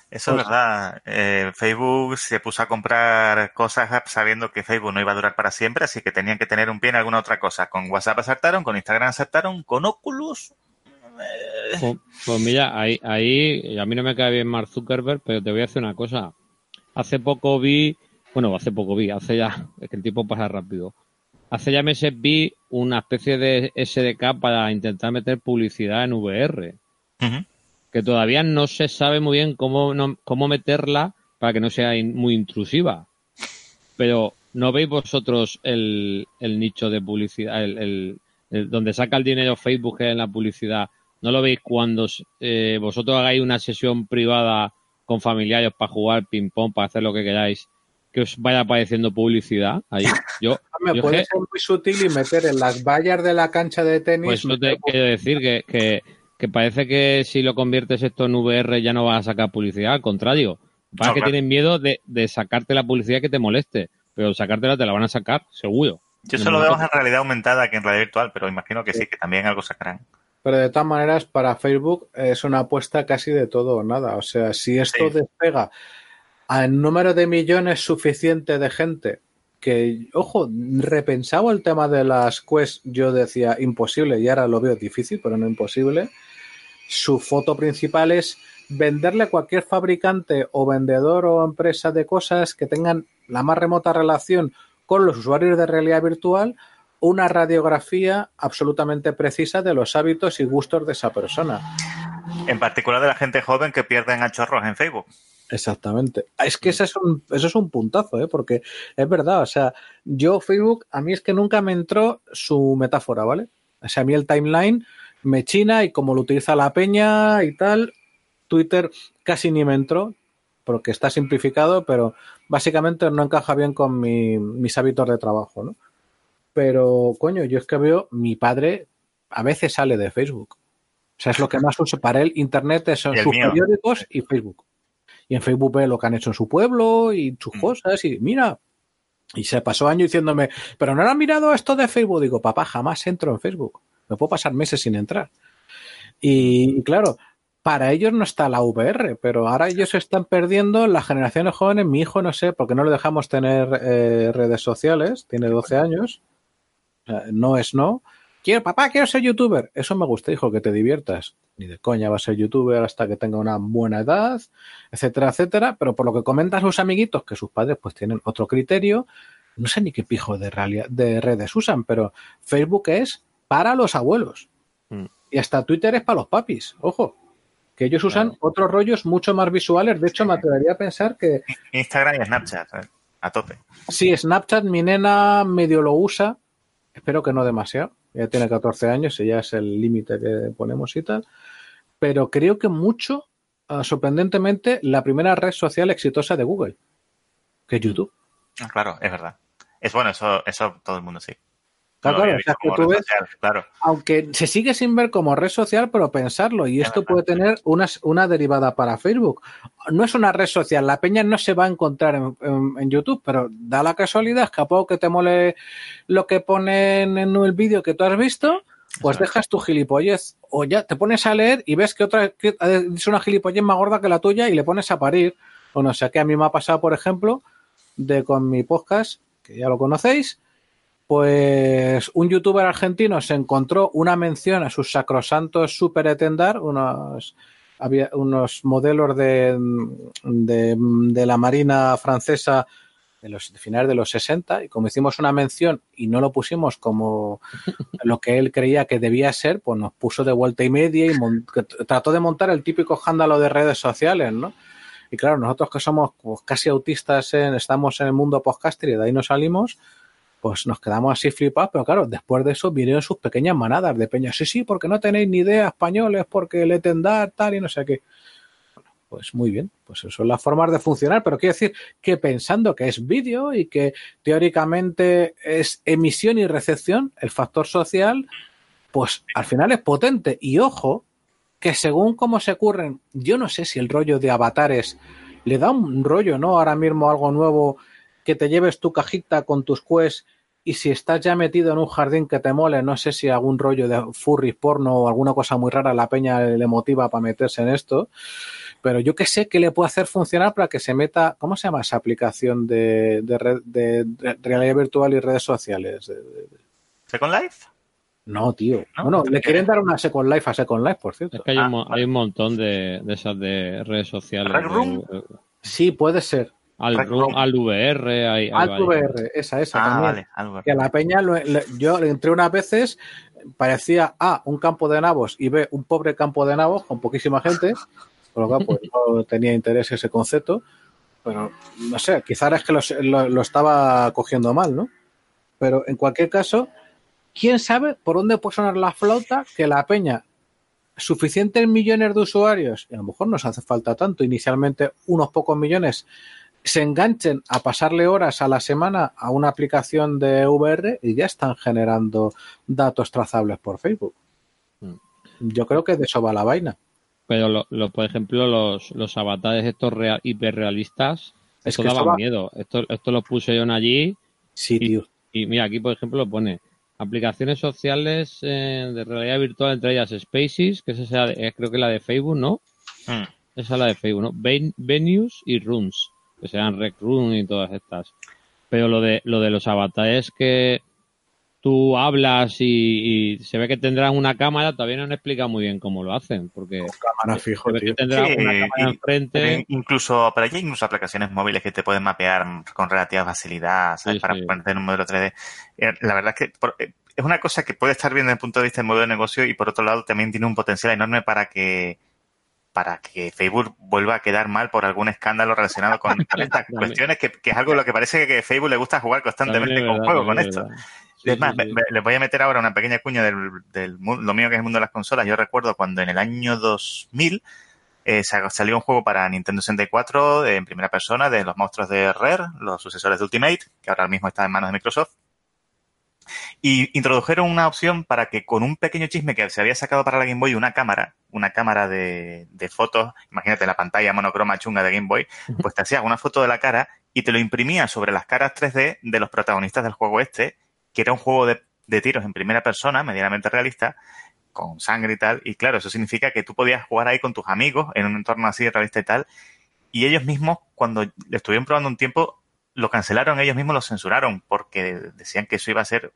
Eso es pues verdad. Eh, Facebook se puso a comprar cosas sabiendo que Facebook no iba a durar para siempre, así que tenían que tener un pie en alguna otra cosa. Con WhatsApp aceptaron, con Instagram aceptaron, con Oculus pues, pues, mira, ahí, ahí, a mí no me cae bien Mark Zuckerberg, pero te voy a hacer una cosa. Hace poco vi, bueno, hace poco vi, hace ya, es que el tiempo pasa rápido. Hace ya meses vi una especie de SDK para intentar meter publicidad en VR. que todavía no se sabe muy bien cómo, cómo meterla para que no sea muy intrusiva. Pero ¿no veis vosotros el, el nicho de publicidad, el, el, donde saca el dinero Facebook en la publicidad? ¿No lo veis cuando eh, vosotros hagáis una sesión privada con familiares para jugar ping-pong, para hacer lo que queráis? que os vaya apareciendo publicidad ahí. Yo, Me puede ser muy sutil y meter en las vallas de la cancha de tenis. Pues no te quiero decir que, que, parece que si lo conviertes esto en VR ya no vas a sacar publicidad, al contrario. Para que tienen miedo de, sacarte la publicidad que te moleste, pero sacártela te la van a sacar, seguro. Yo solo veo en realidad aumentada que en realidad virtual, pero imagino que sí, que también algo sacarán. Pero de todas maneras, para Facebook es una apuesta casi de todo o nada. O sea, si esto despega al número de millones suficiente de gente que, ojo, repensaba el tema de las Quest, yo decía imposible y ahora lo veo difícil, pero no imposible. Su foto principal es venderle a cualquier fabricante o vendedor o empresa de cosas que tengan la más remota relación con los usuarios de realidad virtual una radiografía absolutamente precisa de los hábitos y gustos de esa persona. En particular de la gente joven que pierde en chorros en Facebook. Exactamente. Es que eso es un, eso es un puntazo, ¿eh? porque es verdad, o sea, yo Facebook, a mí es que nunca me entró su metáfora, ¿vale? O sea, a mí el timeline me china y como lo utiliza la peña y tal, Twitter casi ni me entró, porque está simplificado, pero básicamente no encaja bien con mis hábitos de trabajo, ¿no? Pero, coño, yo es que veo, mi padre a veces sale de Facebook. O sea, es lo que más uso para él. Internet son sus periódicos y Facebook y en Facebook ve lo que han hecho en su pueblo y sus mm. cosas y mira. Y se pasó año diciéndome, pero no han mirado esto de Facebook. Digo, papá, jamás entro en Facebook. Me puedo pasar meses sin entrar. Y, claro, para ellos no está la VR, pero ahora ellos se están perdiendo las generaciones jóvenes. Mi hijo no sé, porque no le dejamos tener eh, redes sociales, tiene 12 años. No es no. Quiero, papá, quiero ser youtuber. Eso me gusta, hijo, que te diviertas ni de coña va a ser youtuber hasta que tenga una buena edad, etcétera, etcétera. Pero por lo que comentan sus amiguitos, que sus padres pues tienen otro criterio, no sé ni qué pijo de, realidad, de redes usan, pero Facebook es para los abuelos. Mm. Y hasta Twitter es para los papis, ojo. Que ellos usan otros rollos mucho más visuales. De hecho, me atrevería a pensar que. Instagram y Snapchat, eh, a tope. Sí, Snapchat, mi nena medio lo usa. Espero que no demasiado. Ya tiene 14 años y ya es el límite que ponemos y tal pero creo que mucho, ah, sorprendentemente, la primera red social exitosa de Google, que es YouTube. Ah, claro, es verdad. Es bueno, eso, eso todo el mundo sí. Claro, claro, aunque se sigue sin ver como red social, pero pensarlo, y esto puede tener una, una, derivada para Facebook. No es una red social, la peña no se va a encontrar en, YouTube, pero da la casualidad que a poco que te mole lo que ponen en el vídeo que tú has visto, pues dejas tu gilipollez o ya te pones a leer y ves que otra es una gilipollez más gorda que la tuya y le pones a parir. O no sé, que a mí me ha pasado, por ejemplo, de con mi podcast, que ya lo conocéis, pues un youtuber argentino se encontró una mención a sus sacrosantos super etendar, unos, había unos modelos de, de, la Marina francesa de los finales de los 60 y como hicimos una mención y no lo pusimos como lo que él creía que debía ser, pues nos puso de vuelta y media y trató de montar el típico escándalo de redes sociales, ¿no? Y claro, nosotros que somos pues, casi autistas, estamos en el mundo podcaster y de ahí nos salimos, pues nos quedamos así flipados, pero claro, después de eso vinieron sus pequeñas manadas de peña. Sí, sí, porque no tenéis ni idea españoles, porque le tendrá tal y no sé qué. Pues muy bien, pues eso son las formas de funcionar, pero quiero decir que pensando que es vídeo y que teóricamente es emisión y recepción, el factor social, pues al final es potente. Y ojo, que según cómo se ocurren, yo no sé si el rollo de avatares le da un rollo, ¿no? Ahora mismo algo nuevo que te lleves tu cajita con tus quests y si estás ya metido en un jardín que te mole, no sé si algún rollo de furry porno o alguna cosa muy rara la peña le motiva para meterse en esto pero yo que sé que le puede hacer funcionar para que se meta, ¿cómo se llama esa aplicación de, de, realidad virtual y redes sociales? ¿Second Life? No, tío. ¿No? Bueno, le quieren dar una Second Life a Second Life, por cierto. Es que hay, un, ah, montón de, esas de redes sociales. Sí, puede ser. Al, al VR. al VR, esa, esa ah, también. que la peña, yo entré unas veces, parecía A, un campo de nabos y B, un pobre campo de nabos con poquísima gente, por lo cual pues, no tenía interés ese concepto, pero no sé, quizás es que lo, lo, estaba cogiendo mal, ¿no? Pero en cualquier caso, ¿quién sabe por dónde puede sonar la flauta que la peña suficientes millones de usuarios, y a lo mejor nos hace falta tanto, inicialmente unos pocos millones, se enganchen a pasarle horas a la semana a una aplicación de VR y ya están generando datos trazables por Facebook. Mm. Yo creo que de eso va la vaina. Pero, lo, por ejemplo, los, los avatares estos real, hiperrealistas, esto daba miedo. Esto, esto lo puse yo en allí. Sí, tío. Y mira, aquí por ejemplo lo pone aplicaciones sociales eh, de realidad virtual, entre ellas Spaces, que es esa, eh, creo que la de Facebook, ¿no? Hmm. Esa es la de Facebook, ¿no? Venues y Rooms que sean Rec Room y todas estas. Pero lo de, lo de los avatares que tú hablas y, se ve que tendrán una cámara, todavía no han explicado muy bien cómo lo hacen, porque cámara fijo, que tendrán una cámara enfrente. Incluso, para allá hay incluso aplicaciones móviles que te pueden mapear con relativa facilidad, ¿sabes? para ponerte en un modelo 3D. Eh, la verdad es que eh, es una cosa que puede estar bien desde el punto de vista del modelo de negocio y por otro lado también tiene un potencial enorme para que para que Facebook vuelva a quedar mal por algún escándalo relacionado con estas cuestiones, que, es algo lo que parece que a Facebook le gusta jugar constantemente con juego con esto. es más, les voy a meter ahora una pequeña cuña del, lo mío que es el mundo de las consolas. Yo recuerdo cuando en el año 2000 eh, salió un juego para Nintendo 64 en primera persona de los monstruos de Rare, los sucesores de Ultimate, que ahora mismo está en manos de Microsoft. Y introdujeron una opción para que con un pequeño chisme que se había sacado para la Game Boy, una cámara, una cámara de, fotos, imagínate la pantalla monocroma chunga de Game Boy, pues te hacía una foto de la cara y te lo imprimía sobre las caras 3D de los protagonistas del juego este, que era un juego de, de tiros en primera persona, medianamente realista, con sangre y tal. Y claro, eso significa que tú podías jugar ahí con tus amigos en un entorno así realista y tal. Y ellos mismos, cuando estuvieron probando un tiempo, lo cancelaron, ellos mismos lo censuraron, porque decían que eso iba a ser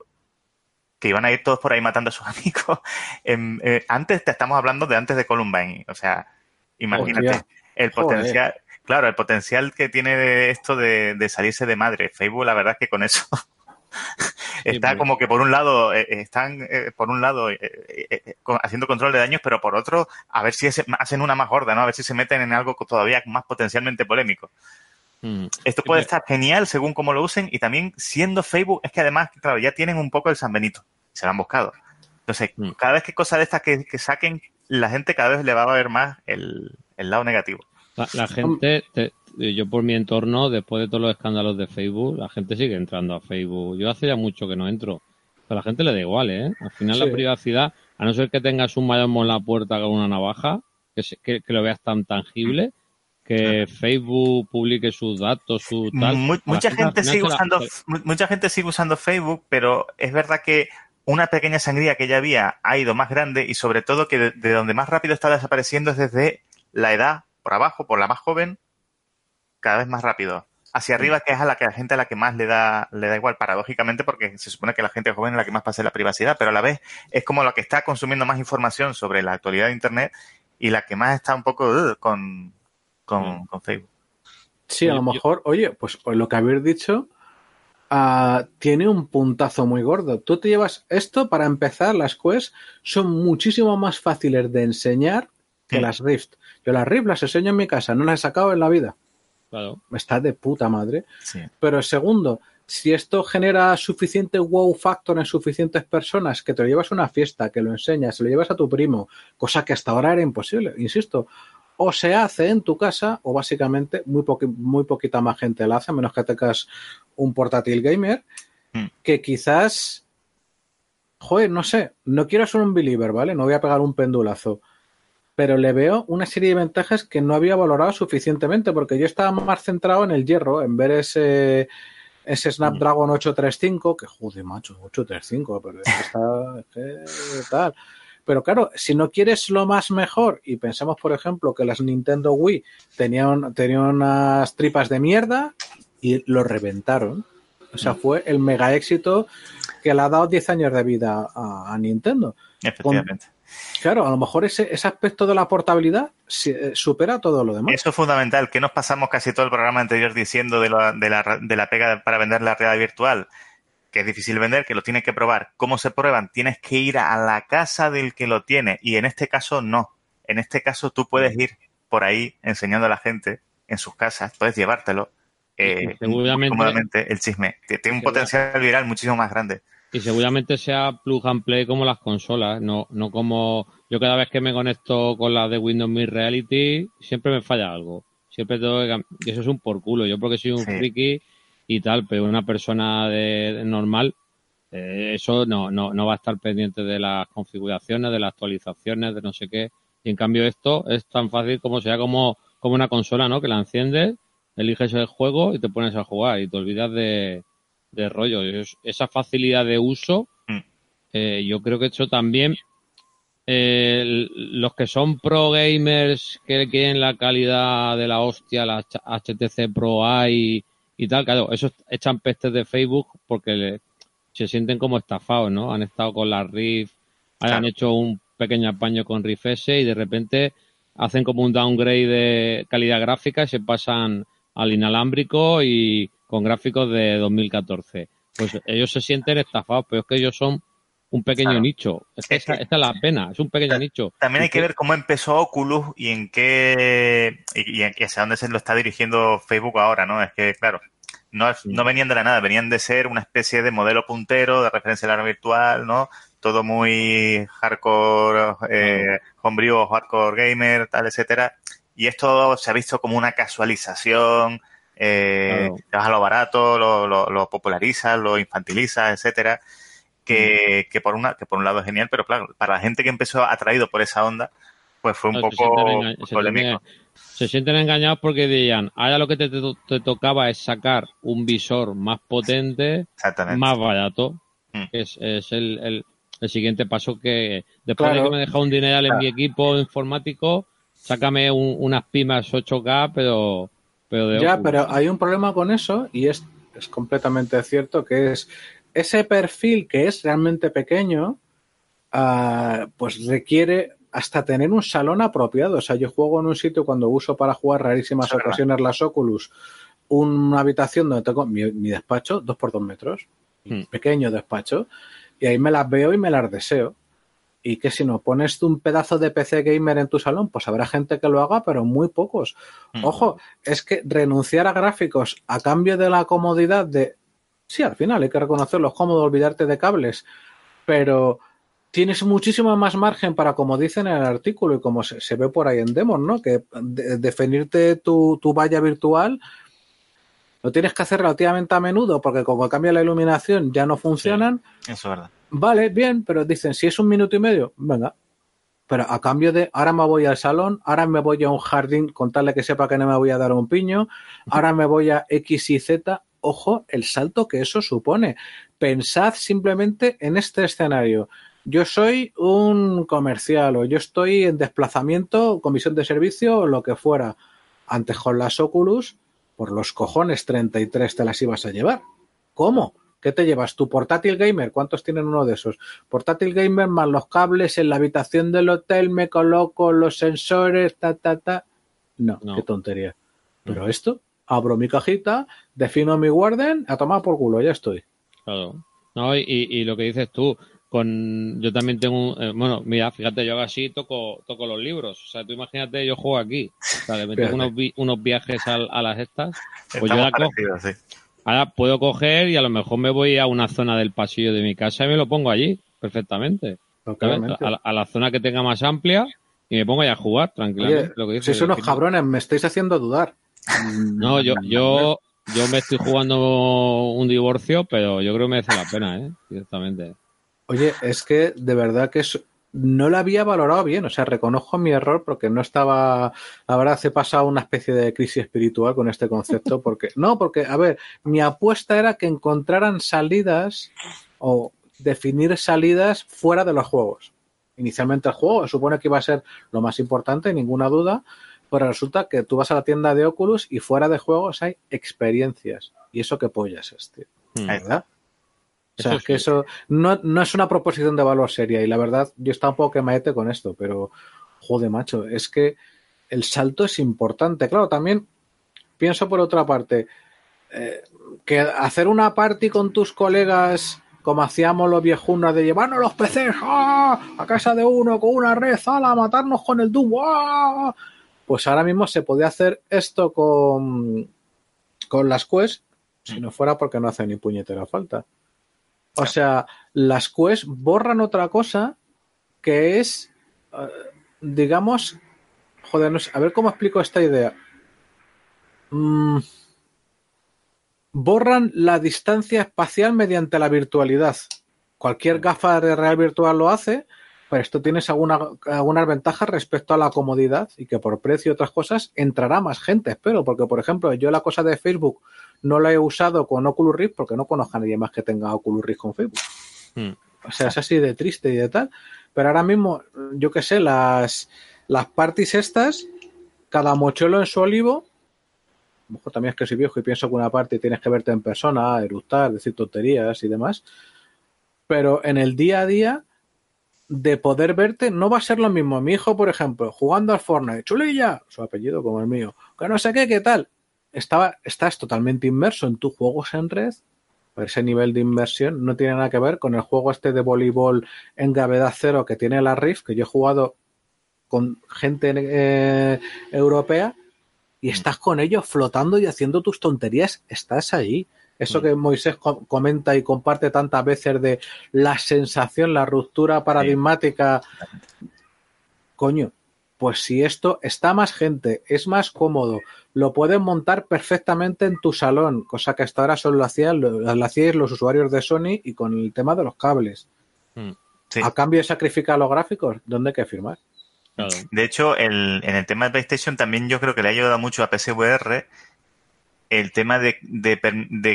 que iban a ir todos por ahí matando a sus amigos. Eh, antes te estamos hablando de antes de Columbine, o sea, imagínate el potencial, claro, el potencial que tiene de esto de, salirse de madre. Facebook, la verdad es que con eso está pues. como que por un lado eh, están eh, por un lado haciendo control de daños, pero por otro a ver si hacen una más gorda, ¿no? A ver si se meten en algo todavía más potencialmente polémico. Mm. Esto puede estar genial según cómo lo usen y también siendo Facebook, es que además, claro, ya tienen un poco el San Benito, se lo han buscado. Entonces, mm. cada vez que cosas de estas que, saquen, la gente cada vez le va a ver más el, lado negativo. La, gente, yo por mi entorno, después de todos los escándalos de Facebook, la gente sigue entrando a Facebook. Yo hace ya mucho que no entro. Pero a la gente le da igual, ¿eh? Al final la privacidad, a no ser que tengas un mayormo en la puerta con una navaja, que, que lo veas tan tangible, que Facebook publique sus datos, su tal. mucha gente sigue usando, mucha gente sigue usando Facebook, pero es verdad que una pequeña sangría que ya había ha ido más grande y sobre todo que de, donde más rápido está desapareciendo es desde la edad por abajo, por la más joven, cada vez más rápido. Hacia arriba, que es a la que la gente a la que más le da, le da igual, paradójicamente, porque se supone que la gente joven es la que más pasa la privacidad, pero a la vez es como la que está consumiendo más información sobre la actualidad de Internet y la que más está un poco uh, con, con, Facebook. Sí, a lo mejor, oye, pues, pues lo que habéis dicho ah, tiene un puntazo muy gordo. Tú te llevas esto para empezar, las Quest son muchísimo más fáciles de enseñar que las Rift. Yo las Rift las enseño en mi casa, no las he sacado en la vida. Claro. Está de puta madre. Pero segundo, si esto genera suficiente wow factor en suficientes personas, que te lo llevas a una fiesta, que lo enseñas, se lo llevas a tu primo, cosa que hasta ahora era imposible, insisto, o se hace en tu casa o básicamente muy, muy poquita más gente la hace, a menos que tengas un portátil gamer, hmm. que quizás, joder, no sé, no quiero ser un believer, ¿vale? No voy a pegar un pendulazo, pero le veo una serie de ventajas que no había valorado suficientemente, porque yo estaba más centrado en el hierro, en ver ese ese Snapdragon 835, que joder, macho, 835, pero está, tal. Pero claro, si no quieres lo más mejor, y pensamos, por ejemplo, que las Nintendo Wii tenían, tenían unas tripas de mierda y lo reventaron. O sea, fue el mega éxito que le ha dado 10 años de vida a, Nintendo. Efectivamente. claro, a lo mejor ese, ese aspecto de la portabilidad eh, supera todo lo demás. Eso es fundamental, que nos pasamos casi todo el programa anterior diciendo de la, de la, de la pega para vender la realidad virtual que es difícil vender, que lo tienes que probar. ¿Cómo se prueban? Tienes que ir a la casa del que lo tiene. Y en este caso, no. En este caso, tú puedes ir por ahí enseñando a la gente en sus casas, puedes llevártelo eh, cómodamente el chisme, que tiene un potencial viral muchísimo más grande. Y seguramente sea plug and play como las consolas, no, no como yo cada vez que me conecto con la de Windows Me Reality, siempre me falla algo. Siempre tengo que y eso es un por culo. Yo porque soy un friki y tal, pero una persona de, normal, eh, eso no, no, no va a estar pendiente de las configuraciones, de las actualizaciones, de no sé qué. Y en cambio esto es tan fácil como sea como, como una consola, ¿no? Que la enciendes, eliges el juego y te pones a jugar y te olvidas de, de rollo. Esa facilidad de uso, mm. eh, yo creo que eso también eh, los que son pro gamers que quieren la calidad de la hostia, la HTC Pro A y, tal, claro, esos echan pestes de Facebook porque se sienten como estafados, ¿no? Han estado con la Rift, han hecho un pequeño apaño con Rift S y de repente hacen como un downgrade de calidad gráfica y se pasan al inalámbrico y con gráficos de 2014. Pues ellos se sienten estafados, pero es que ellos son un pequeño nicho. Es que esta, es la pena, es un pequeño nicho. También hay que ver cómo empezó Oculus y en qué y, hacia dónde se lo está dirigiendo Facebook ahora, ¿no? Es que, claro, no, no venían de la nada, venían de ser una especie de modelo puntero de referencia a la virtual, ¿no? Todo muy hardcore, eh, homebrew, hardcore gamer, tal, etcétera. Y esto se ha visto como una casualización, eh, te vas a lo barato, lo, lo, lo popularizas, lo infantilizas, etcétera que, que, por una, que por un lado es genial, pero claro, para la gente que empezó atraído por esa onda, pues fue un poco polémico. Se sienten, engañados porque dirían, ahora lo que te, te, tocaba es sacar un visor más potente, más barato. Mm. Es, es el, el, el, siguiente paso que después de que me he dejado un dineral en mi equipo informático, sácame un, unas pimas 8K, pero... pero de ya, pero hay un problema con eso y es, es completamente cierto que es ese perfil que es realmente pequeño, uh, pues requiere hasta tener un salón apropiado. O sea, yo juego en un sitio cuando uso para jugar rarísimas ocasiones las Oculus, una habitación donde tengo mi, despacho, dos por dos metros, hmm. pequeño despacho, y ahí me las veo y me las deseo. Y que si no pones un pedazo de PC gamer en tu salón, pues habrá gente que lo haga, pero muy pocos. Hmm. Ojo, es que renunciar a gráficos a cambio de la comodidad de Sí, al final hay que reconocerlo, es cómodo olvidarte de cables, pero tienes muchísimo más margen para, como dicen en el artículo y como se, ve por ahí en demos, ¿no? Que definirte tu, valla virtual lo tienes que hacer relativamente a menudo porque como cambia la iluminación ya no funcionan. eso es verdad. Vale, bien, pero dicen, si es un minuto y medio, venga. Pero a cambio de, ahora me voy al salón, ahora me voy a un jardín, contarle que sepa que no me voy a dar un piño, ahora me voy a X y Z, ojo el salto que eso supone. Pensad simplemente en este escenario. Yo soy un comercial o yo estoy en desplazamiento, comisión de servicio o lo que fuera. Antes con las Oculus, por los cojones 33 te las ibas a llevar. ¿Cómo? ¿Qué te llevas? ¿Tu portátil gamer? ¿Cuántos tienen uno de esos? Portátil gamer más los cables en la habitación del hotel, me coloco los sensores, ta, ta, ta. No, no. qué tontería. Pero esto, abro mi cajita, defino mi warden, a tomar por culo, ya estoy. Claro. No, y, y lo que dices tú, con yo también tengo eh, bueno mira fíjate yo hago así toco toco los libros. O sea tú imagínate yo juego aquí. O sea me tengo unos, unos viajes a, a, las estas. Pues yo la cojo, sí. ahora puedo coger y a lo mejor me voy a una zona del pasillo de mi casa y me lo pongo allí perfectamente. A, a, la zona que tenga más amplia y me pongo ahí a jugar tranquilamente lo que dice, si son unos cabrones me estáis haciendo dudar no, yo, yo, yo me estoy jugando un divorcio, pero yo creo que merece la pena, ¿eh? Directamente. Oye, es que de verdad que no lo había valorado bien, o sea, reconozco mi error porque no estaba, ahora hace pasado una especie de crisis espiritual con este concepto, porque, no, porque, a ver, mi apuesta era que encontraran salidas o definir salidas fuera de los juegos. Inicialmente el juego supone que iba a ser lo más importante, ninguna duda, pero resulta que tú vas a la tienda de Oculus y fuera de juegos hay experiencias. ¿Y eso qué pollas es, tío? Hmm. ¿Verdad? O sea, que eso no, no, es una proposición de valor seria y la verdad yo estaba un poco quemaete con esto, pero joder, macho, es que el salto es importante. Claro, también pienso por otra parte, eh, que hacer una party con tus colegas como hacíamos los viejunos de llevarnos los PCs ¡ah! a casa de uno con una red, a matarnos con el Doom, ¡ah! Pues ahora mismo se podía hacer esto con, con las Quest si no fuera porque no hace ni puñetera falta. O sea, las Quest borran otra cosa que es, eh, digamos, joder, a ver cómo explico esta idea. Mm, borran la distancia espacial mediante la virtualidad. Cualquier gafa de real virtual lo hace, pero esto tienes alguna, algunas ventajas respecto a la comodidad y que por precio y otras cosas entrará más gente, espero, porque por ejemplo yo la cosa de Facebook no la he usado con Oculus Rift porque no conozco a nadie más que tenga Oculus Rift con Facebook. Hmm. O sea, es así de triste y de tal. Pero ahora mismo, yo qué sé, las, las parties estas, cada mochuelo en su olivo, mejor también es que soy viejo y pienso que una parte tienes que verte en persona, eructar, decir tonterías y demás. Pero en el día a día, de poder verte, no va a ser lo mismo. Mi hijo, por ejemplo, jugando al Fortnite, chulilla, su apellido como el mío, que no sé qué, qué tal. Estaba, estás totalmente inmerso en tus juegos en red. Pero ese nivel de inversión no tiene nada que ver con el juego este de voleibol en gravedad cero que tiene la Rift, que yo he jugado con gente eh, europea y estás con ellos flotando y haciendo tus tonterías, estás ahí. Eso mm. que Moisés comenta y comparte tantas veces de la sensación, la ruptura paradigmática. Coño, pues si esto está más gente, es más cómodo, lo puedes montar perfectamente en tu salón, cosa que hasta ahora solo lo hacían, lo, hacían los usuarios de Sony y con el tema de los cables. Mm. A cambio de sacrificar los gráficos, ¿dónde hay que firmar? De hecho, en el tema de PlayStation también yo creo que le ha ayudado mucho a PSVR el tema de,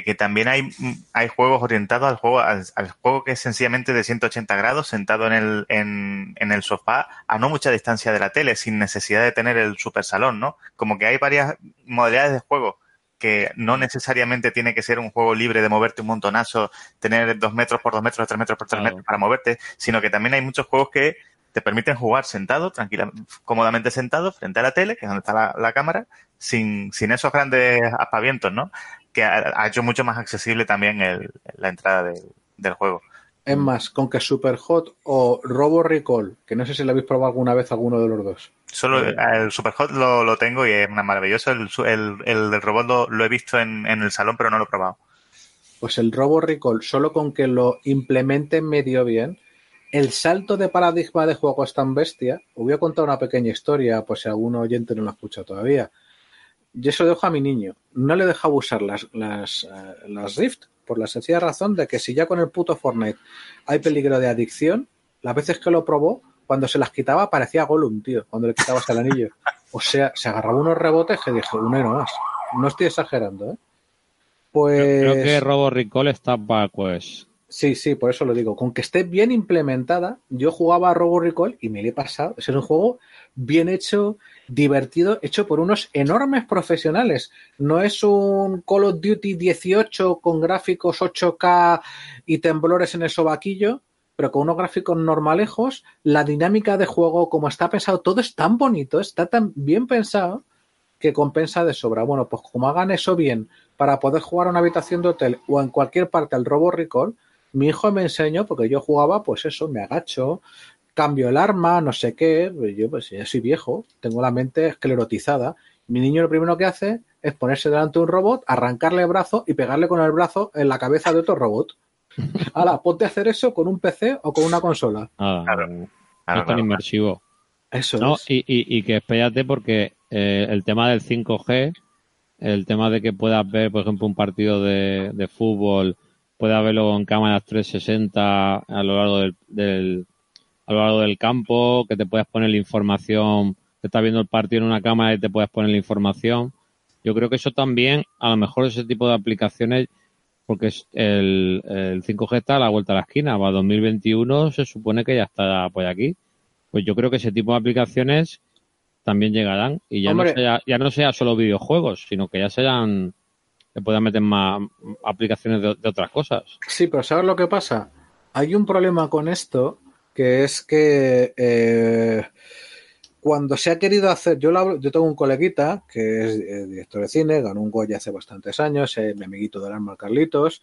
que también hay, hay juegos orientados al juego, al, juego que es sencillamente de 180 grados, sentado en el, en, en, el sofá, a no mucha distancia de la tele, sin necesidad de tener el super salón, ¿no? Como que hay varias modalidades de juego que no necesariamente tiene que ser un juego libre de moverte un montonazo, tener dos metros por dos metros, tres metros por tres metros para moverte, sino que también hay muchos juegos que te permiten jugar sentado, tranquilamente, cómodamente sentado, frente a la tele, que es donde está la, cámara, sin, sin esos grandes aspavientos, ¿no? Que ha, hecho mucho más accesible también la entrada del juego. Es más, con que Superhot o Robo Recall, que no sé si lo habéis probado alguna vez alguno de los dos. Solo el Superhot lo, lo tengo y es maravilloso. El, el, el robot lo, he visto en, en, el salón, pero no lo he probado. Pues el Robo Recall, solo con que lo implementen medio bien, el salto de paradigma de juego es tan bestia. Os voy a contar una pequeña historia, pues si algún oyente no lo ha escuchado todavía. Yo eso lo dejo a mi niño. No le dejo usar las, las, eh, las Rift por la sencilla razón de que si ya con el puto Fortnite hay peligro de adicción, las veces que lo probó, cuando se las quitaba parecía Gollum, tío, cuando le quitabas el anillo. O sea, se agarraba unos rebotes que dije, uno y no más. No estoy exagerando, ¿eh? Pues... Creo que Robo Recall está pues Sí, sí, por eso lo digo. Con que esté bien implementada, yo jugaba a Robo Recall y me le he pasado. Es un juego bien hecho, divertido, hecho por unos enormes profesionales. No es un Call of Duty 18 con gráficos 8K y temblores en el sobaquillo, pero con unos gráficos normalejos. La dinámica de juego, como está pensado, todo es tan bonito, está tan bien pensado que compensa de sobra. Bueno, pues como hagan eso bien para poder jugar a una habitación de hotel o en cualquier parte al Robo Recall, mi hijo me enseñó, porque yo jugaba, pues eso, me agacho, cambio el arma, no sé qué, pues yo pues ya soy viejo, tengo la mente esclerotizada. Mi niño lo primero que hace es ponerse delante de un robot, arrancarle el brazo y pegarle con el brazo en la cabeza de otro robot. Ahora, ponte a hacer eso con un PC o con una consola. Ah, claro. es tan inmersivo. Eso no, es. Y, y, y, que espérate porque eh, el tema del 5G, el tema de que puedas ver, por ejemplo, un partido de, de fútbol puede verlo en cámaras 360 a lo largo del, a lo largo del campo, que te puedes poner la información, que estás viendo el partido en una cámara y te puedes poner la información. Yo creo que eso también, a lo mejor ese tipo de aplicaciones, porque el, el 5G está a la vuelta de la esquina, va 2021, se supone que ya está por aquí. Pues yo creo que ese tipo de aplicaciones también llegarán y ya, no sea, ya no sea solo videojuegos, sino que ya sean que puedan meter más aplicaciones de, otras cosas. Sí, pero ¿sabes lo que pasa? Hay un problema con esto, que es que eh, cuando se ha querido hacer, yo, yo tengo un coleguita que es eh, director de cine, ganó un Goya hace bastantes años, mi amiguito del alma Carlitos,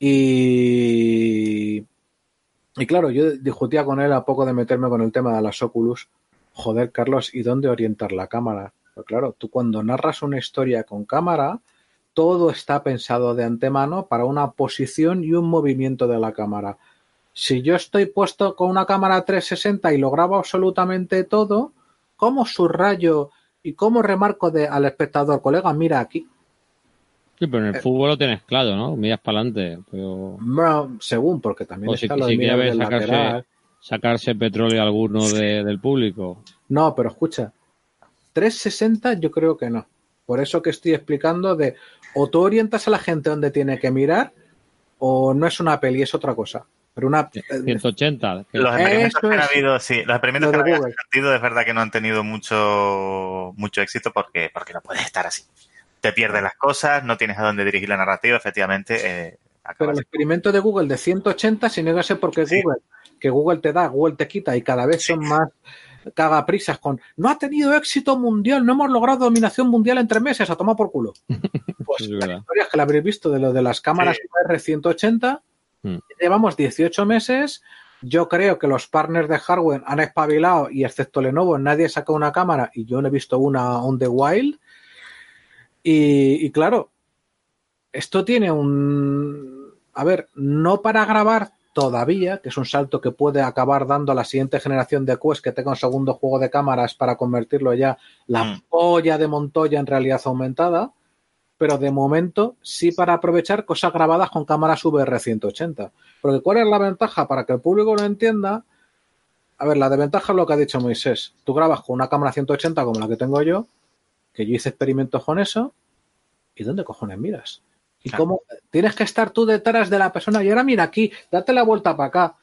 y, y claro, yo discutía con él a poco de meterme con el tema de las Oculus. Joder, Carlos, ¿y dónde orientar la cámara? Pues claro, tú cuando narras una historia con cámara, todo está pensado de antemano para una posición y un movimiento de la cámara. Si yo estoy puesto con una cámara 360 y lo grabo absolutamente todo, ¿cómo subrayo y cómo remarco de, al espectador, colega, mira aquí? Sí, pero en el eh, fútbol lo tienes claro, ¿no? Miras para adelante. Pero... según, porque también o está si, lo de sacarse, sacarse, petróleo alguno del público. No, pero escucha, 360 yo creo que no. Por eso que estoy explicando de o tú orientas a la gente donde tiene que mirar o no es una peli, es otra cosa. Pero una 180. Eh, los experimentos que han habido, sí, los experimentos que han habido es verdad que no han tenido mucho mucho éxito porque porque no puedes estar así. Te pierdes las cosas, no tienes a dónde dirigir la narrativa, efectivamente. Eh, pero el experimento de Google de 180, si no sé por qué Google, que Google te da, Google te quita y cada vez son más cagaprisas con no ha tenido éxito mundial, no hemos logrado dominación mundial en tres meses, a tomar por culo. Pues las historias que la habréis visto de lo de las cámaras r 180, mm. llevamos 18 meses. Yo creo que los partners de hardware han espabilado y excepto Lenovo nadie sacó una cámara y yo no he visto una on the wild. Y, y claro, esto tiene un... A ver, no para grabar todavía, que es un salto que puede acabar dando a la siguiente generación de Quest que tenga un segundo juego de cámaras para convertirlo ya la mm. polla de Montoya en realidad aumentada, pero de momento sí para aprovechar cosas grabadas con cámaras VR 180. Porque ¿cuál es la ventaja? Para que el público lo entienda, a ver, la desventaja es lo que ha dicho Moisés. Tú grabas con una cámara 180 como la que tengo yo, que yo hice experimentos con eso, ¿y dónde cojones miras? Y cómo tienes que estar tú detrás de la persona y ahora mira aquí, date la vuelta para acá.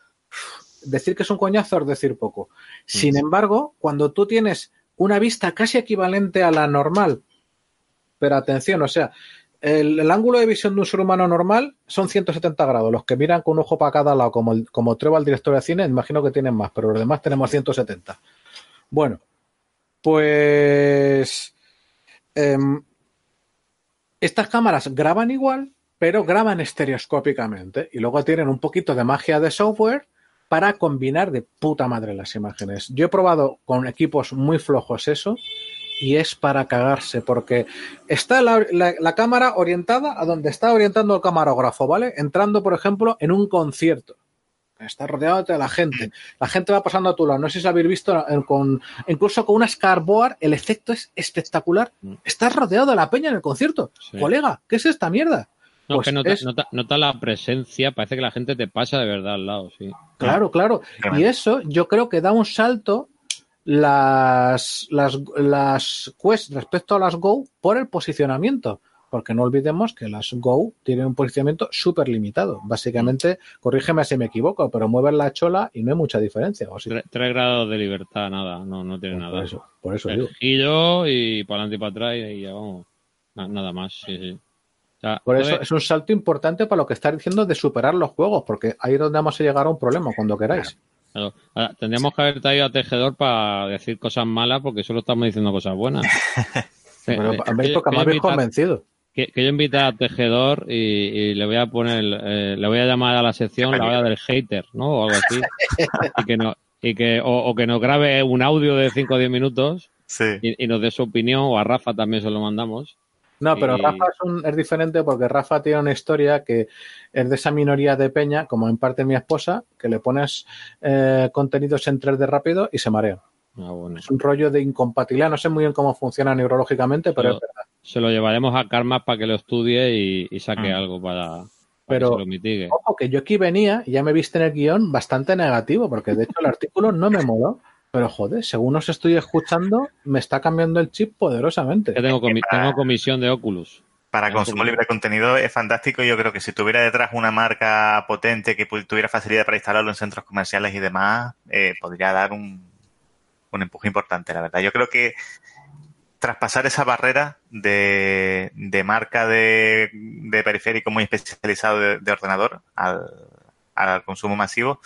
Decir que es un coñazo es decir poco. Sin embargo, cuando tú tienes una vista casi equivalente a la normal, pero atención, o sea, el, ángulo de visión de un ser humano normal son 170 grados. Los que miran con un ojo para cada lado, como, el, como Treva, el director de cine, imagino que tienen más, pero los demás tenemos 170. Bueno, pues em, estas cámaras graban igual, pero graban estereoscópicamente y luego tienen un poquito de magia de software para combinar de puta madre las imágenes. Yo he probado con equipos muy flojos eso y es para cagarse porque está la, cámara orientada a donde está orientando el camarógrafo, ¿vale? Entrando, por ejemplo, en un concierto. Está rodeado de la gente. La gente va pasando a tu lado. No sé si habéis visto, con, incluso con una Scarboard, el efecto es espectacular. Mm. Estás rodeado de la peña en el concierto. Colega, ¿qué es esta mierda? No, pues que nota, la presencia, parece que la gente te pasa de verdad al lado, sí. Claro, claro. Y eso yo creo que da un salto las, las, las Quest respecto a las Go por el posicionamiento porque no olvidemos que las Go tienen un posicionamiento súper limitado. Básicamente, corrígeme si me equivoco, pero mueven la chola y no hay mucha diferencia. ¿o tres, grados de libertad, nada, no, no tiene nada. Por eso, por eso digo. Giro y para adelante y para atrás y ya vamos. Nada más, sí, sí. por eso es un salto importante para lo que estás diciendo de superar los juegos, porque ahí es donde vamos a llegar a un problema cuando queráis. tendríamos que haber traído a Tejedor para decir cosas malas, porque solo estamos diciendo cosas buenas. Pero, me habéis convencido que, yo invite a Tejedor y, le voy a poner, eh, le voy a llamar a la sección la hora del hater, ¿no? O algo así. y que no, y que, o, que nos grabe un audio de 5 o 10 minutos y, nos dé su opinión, o a Rafa también se lo mandamos. No, pero Rafa es, es, diferente porque Rafa tiene una historia que es de esa minoría de peña, como en parte mi esposa, que le pones eh, contenidos en 3D rápido y se marea. Ah, es un rollo de incompatibilidad. No sé muy bien cómo funciona neurológicamente, pero, es verdad. Se lo llevaremos a Karma para que lo estudie y, saque ah. algo para, pero, que lo mitigue. Ojo, que yo aquí venía y ya me viste en el guion bastante negativo, porque de hecho el artículo no me moló. Pero joder, según os estoy escuchando, me está cambiando el chip poderosamente. tengo, tengo comisión de Oculus. Para consumo libre de contenido es fantástico. Yo creo que si tuviera detrás una marca potente que tuviera facilidad para instalarlo en centros comerciales y demás, eh, podría dar un, un empuje importante, la verdad. Yo creo que traspasar esa barrera de, de marca de, de, periférico muy especializado de, ordenador al, al, consumo masivo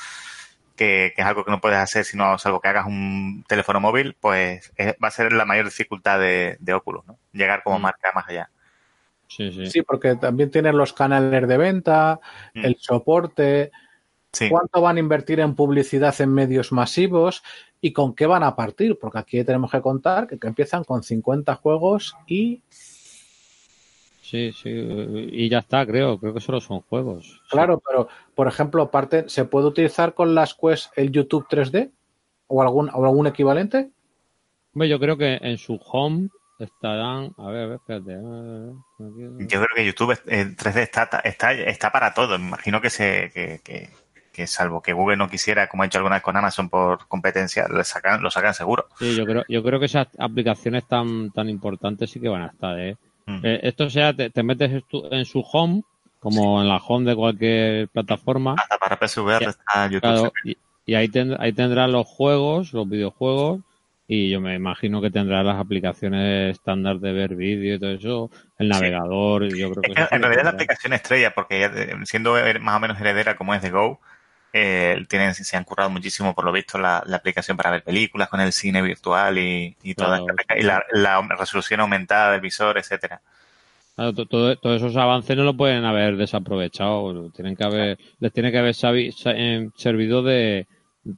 que, es algo que no puedes hacer sino salvo que hagas un teléfono móvil, pues va a ser la mayor dificultad de, de Oculus, ¿no? Llegar como mm. marca más allá. Sí, sí. sí, porque también tienen los canales de venta, mm. el soporte, cuánto van a invertir en publicidad en medios masivos y con qué van a partir, porque aquí tenemos que contar que, empiezan con 50 juegos y... Sí, sí, y ya está, creo, creo que solo son juegos. Claro, pero por ejemplo, parte, ¿se puede utilizar con las Quest el YouTube 3D o algún, o algún equivalente? Yo creo que en su home estarán. A ver, a ver, espérate. Yo creo que YouTube 3D está, está, está para todo. Imagino que se. Que, que, salvo que Google no quisiera, como ha hecho alguna vez con Amazon por competencia, lo sacan, lo sacan seguro. Sí, yo creo, yo creo que esas aplicaciones tan, tan importantes sí que van a estar. ¿eh? Mm. eh esto sea, te, metes en su home, como en la home de cualquier plataforma. Hasta para PSVR está YouTube. y, y, ahí, ahí tendrás los juegos, los videojuegos y yo me imagino que tendrá las aplicaciones estándar de ver vídeo y todo eso, el navegador, yo creo que... en realidad la aplicación estrella, porque siendo más o menos heredera como es de Go, eh, tienen, se han currado muchísimo, por lo visto, la, aplicación para ver películas con el cine virtual y, y toda y la, resolución aumentada del visor, etcétera. todos esos avances no lo pueden haber desaprovechado, tienen que haber, les tiene que haber eh, servido de,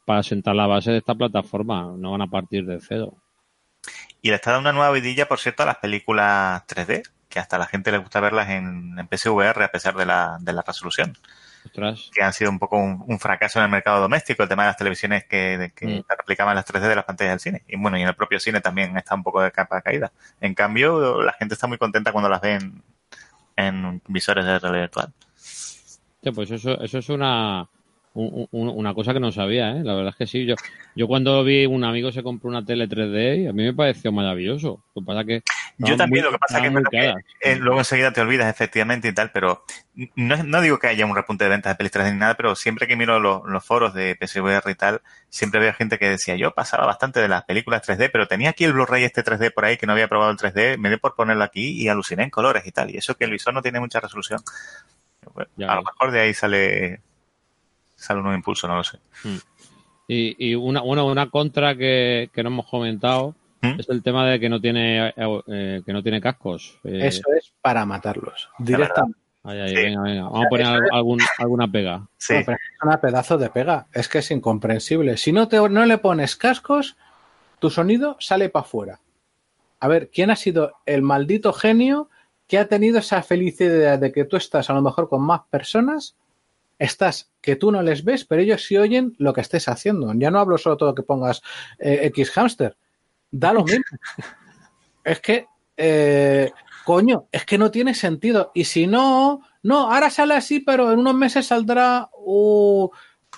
para sentar la base de esta plataforma, no van a partir de cero. Y le está dando una nueva vidilla, por cierto, a las películas 3D, que hasta a la gente le gusta verlas en, en PSVR a pesar de la, de la resolución. Que han sido un poco un, fracaso en el mercado doméstico, el tema de las televisiones que, que mm. replicaban las 3D de las pantallas del cine. Y bueno, y en el propio cine también está un poco de capa caída. En cambio, la gente está muy contenta cuando las ven en, visores de realidad virtual. Sí, pues eso, eso es una, una cosa que no sabía, ¿eh? La verdad es que sí. Yo, yo cuando vi un amigo se compró una tele 3D y a mí me pareció maravilloso. Lo que pasa que yo también, lo que pasa es que, eh, luego enseguida te olvidas efectivamente y tal, pero no, no digo que haya un repunte de ventas de pelis 3D ni nada, pero siempre que miro los, foros de PSVR y tal, siempre veo gente que decía, yo pasaba bastante de las películas 3D, pero tenía aquí el Blu-ray este 3D por ahí que no había probado el 3D, me dio por ponerlo aquí y aluciné en colores y tal. Y eso que el visor no tiene mucha resolución. a lo mejor de ahí sale sale un nuevo impulso, no lo sé. Mm. Y, y una, bueno, una contra que, que no hemos comentado ¿Mm? es el tema de que no tiene eh, que no tiene cascos. Eh, Eso es para matarlos directamente. venga, venga. Vamos a poner algún, alguna pega. Sí. es una pedazo de pega. Es que es incomprensible. Si no, te, no le pones cascos, tu sonido sale para afuera. A ver, ¿quién ha sido el maldito genio que ha tenido esa felicidad de que tú estás a lo mejor con más personas estás que tú no les ves, pero ellos sí oyen lo que estés haciendo. Ya no hablo solo todo que pongas eh, X hamster. Da lo mismo. es que, eh, coño, es que no tiene sentido. Y si no, no, ahora sale así, pero en unos meses saldrá uh,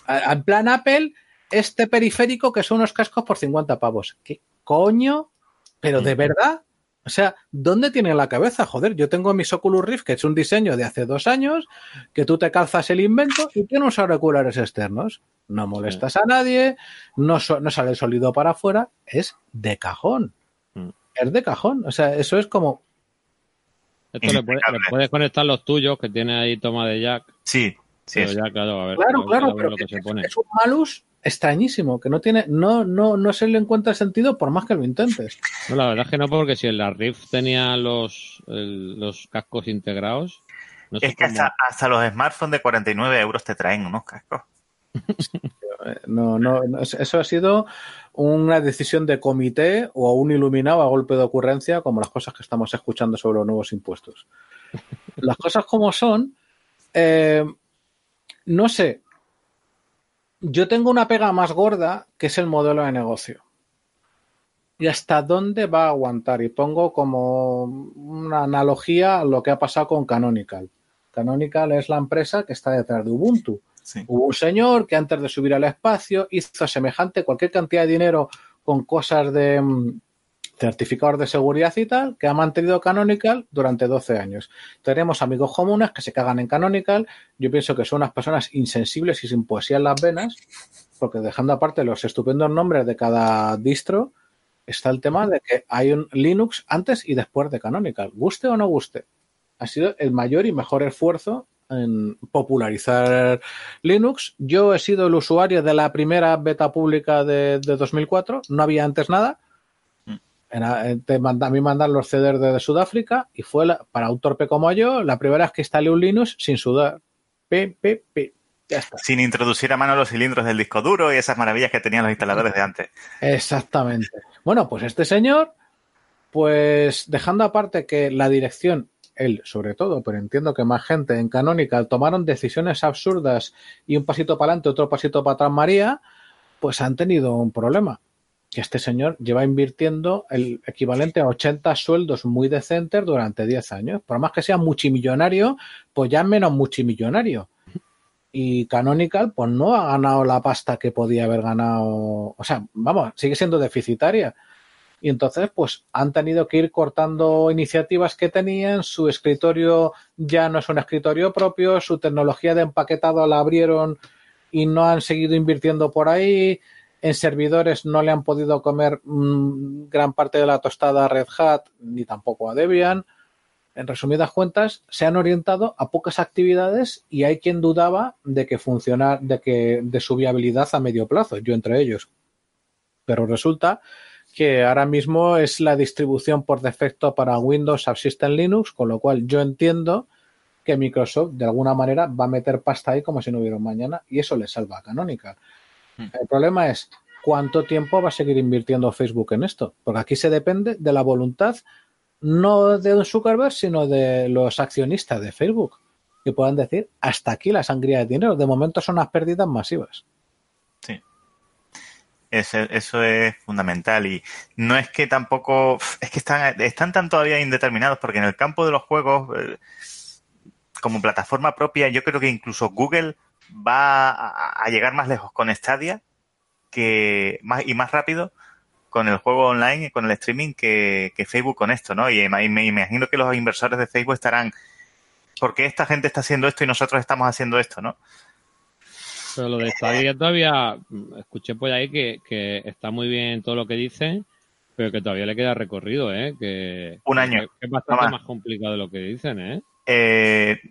en plan Apple este periférico que son unos cascos por 50 pavos. ¿Qué coño? Pero de verdad, o sea, ¿dónde tiene la cabeza? Joder, yo tengo mi Oculus Rift, que es un diseño de hace dos años, que tú te calzas el invento y tiene unos auriculares externos. No molestas a nadie, no, no sale el sólido para afuera, es de cajón. Mm. Es de cajón. O sea, eso es como. Esto le, puedes conectar los tuyos, que tiene ahí toma de jack. Sí, sí. claro, claro, pero es un malus extrañísimo, que no tiene, no, no, no se le encuentra sentido por más que lo intentes. No, la verdad es que no, porque si en la Rift tenía los, los cascos integrados. es que hasta, hasta, los smartphones de 49 euros te traen unos cascos. no, no, eso ha sido una decisión de comité o un iluminado a golpe de ocurrencia, como las cosas que estamos escuchando sobre los nuevos impuestos. Las cosas como son, eh, no sé, yo tengo una pega más gorda que es el modelo de negocio. ¿Y hasta dónde va a aguantar? Y pongo como una analogía a lo que ha pasado con Canonical. Canonical es la empresa que está detrás de Ubuntu. Hubo un señor que antes de subir al espacio hizo semejante cualquier cantidad de dinero con cosas de, certificador de seguridad y tal, que ha mantenido Canonical durante 12 años. Tenemos amigos comunes que se cagan en Canonical. Yo pienso que son unas personas insensibles y sin poesía en las venas, porque dejando aparte los estupendos nombres de cada distro, está el tema de que hay un Linux antes y después de Canonical. Guste o no guste. Ha sido el mayor y mejor esfuerzo en popularizar Linux. Yo he sido el usuario de la primera beta pública de, 2004, no había antes nada. Eh, te manda, a mí mandan los CDs de, Sudáfrica y fue para un torpe como yo la primera vez que instalé un Linux sin sudar. Sin introducir a mano los cilindros del disco duro y esas maravillas que tenían los instaladores de antes. Exactamente. Bueno, pues este señor, pues dejando aparte que la dirección, él sobre todo, pero entiendo que más gente en Canonical tomaron decisiones absurdas y un pasito para adelante, otro pasito para atrás María, pues han tenido un problema. Este señor lleva invirtiendo el equivalente a 80 sueldos muy decentes durante 10 años. Por más que sea multimillonario, pues ya menos multimillonario. Y Canonical pues no ha ganado la pasta que podía haber ganado, o sea, vamos, sigue siendo deficitaria. Y entonces, pues han tenido que ir cortando iniciativas que tenían, su escritorio ya no es un escritorio propio, su tecnología de empaquetado la abrieron y no han seguido invirtiendo por ahí, en servidores no le han podido comer mm, gran parte de la tostada a Red Hat ni tampoco a Debian en resumidas cuentas, se han orientado a pocas actividades y hay quien dudaba de que funcionar, de que de su viabilidad a medio plazo, yo entre ellos. Pero resulta que ahora mismo es la distribución por defecto para Windows Subsystem Linux, con lo cual yo entiendo que Microsoft de alguna manera va a meter pasta ahí como si no hubiera mañana y eso le salva a Canonical. Hmm. El problema es cuánto tiempo va a seguir invirtiendo Facebook en esto, porque aquí se depende de la voluntad no de Don Zuckerberg, sino de los accionistas de Facebook, que puedan decir, hasta aquí la sangría de dinero. De momento son unas pérdidas masivas. Sí. eso es fundamental y no es que tampoco, es que están, están tan todavía indeterminados porque en el campo de los juegos, eh, como plataforma propia, yo creo que incluso Google va a, llegar más lejos con Stadia que más y más rápido con el juego online y con el streaming que, Facebook con esto, ¿no? Y me, imagino que los inversores de Facebook estarán, ¿por qué esta gente está haciendo esto y nosotros estamos haciendo esto, no? Pero lo de Stadia todavía, escuché por ahí que, está muy bien todo lo que dicen, pero que todavía le queda recorrido, ¿eh? Que, Un año. Que es bastante más complicado de lo que dicen, ¿eh? Eh,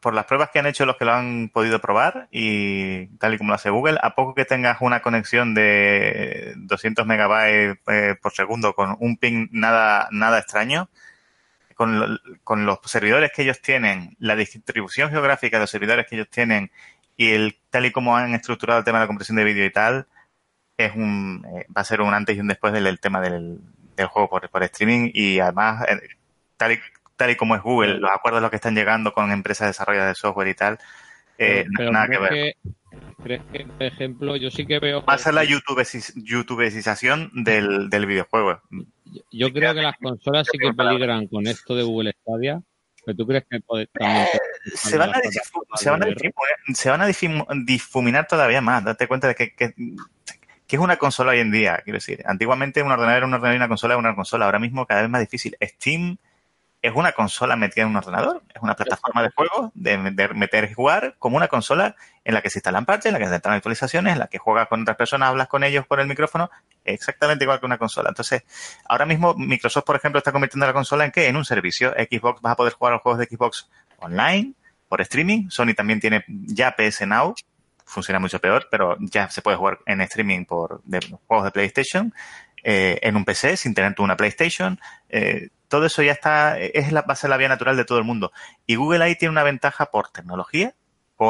por, las pruebas que han hecho los que lo han podido probar y tal y como lo hace Google, a poco que tengas una conexión de 200 megabytes eh, por segundo con un ping nada, nada extraño, con, con, los servidores que ellos tienen, la distribución geográfica de los servidores que ellos tienen y el tal y como han estructurado el tema de la compresión de vídeo y tal, es un, eh, va a ser un antes y un después del, tema del, juego por, por, streaming y además, tal y tal y como es Google, los acuerdos los que están llegando con empresas desarrolladoras de software y tal, eh, nada que ver. ¿Crees que, por ejemplo, yo sí que veo... Va a ser la YouTubeización del, del videojuego. Yo, creo que las consolas sí que peligran con esto de Google Stadia. ¿Pero tú crees que también se van, a se, van a se van a difuminar todavía más. Date cuenta de que, que, es una consola hoy en día. Quiero decir, antiguamente un ordenador era un ordenador y una consola era una consola. Ahora mismo cada vez más difícil. Steam es una consola metida en un ordenador, es una plataforma de juego, de, meter y jugar, como una consola en la que se instalan parches, en la que se instalan actualizaciones, en la que juegas con otras personas, hablas con ellos por el micrófono, exactamente igual que una consola. Entonces, ahora mismo Microsoft, por ejemplo, está convirtiendo la consola en qué? En un servicio. Xbox vas a poder jugar a los juegos de Xbox online, por streaming. Sony también tiene ya PS Now, funciona mucho peor, pero ya se puede jugar en streaming por juegos de PlayStation. Eh, en un PC sin tener tú una PlayStation. Eh, todo eso ya está, es la, va a ser la vía natural de todo el mundo. Y Google ahí tiene una ventaja por tecnología,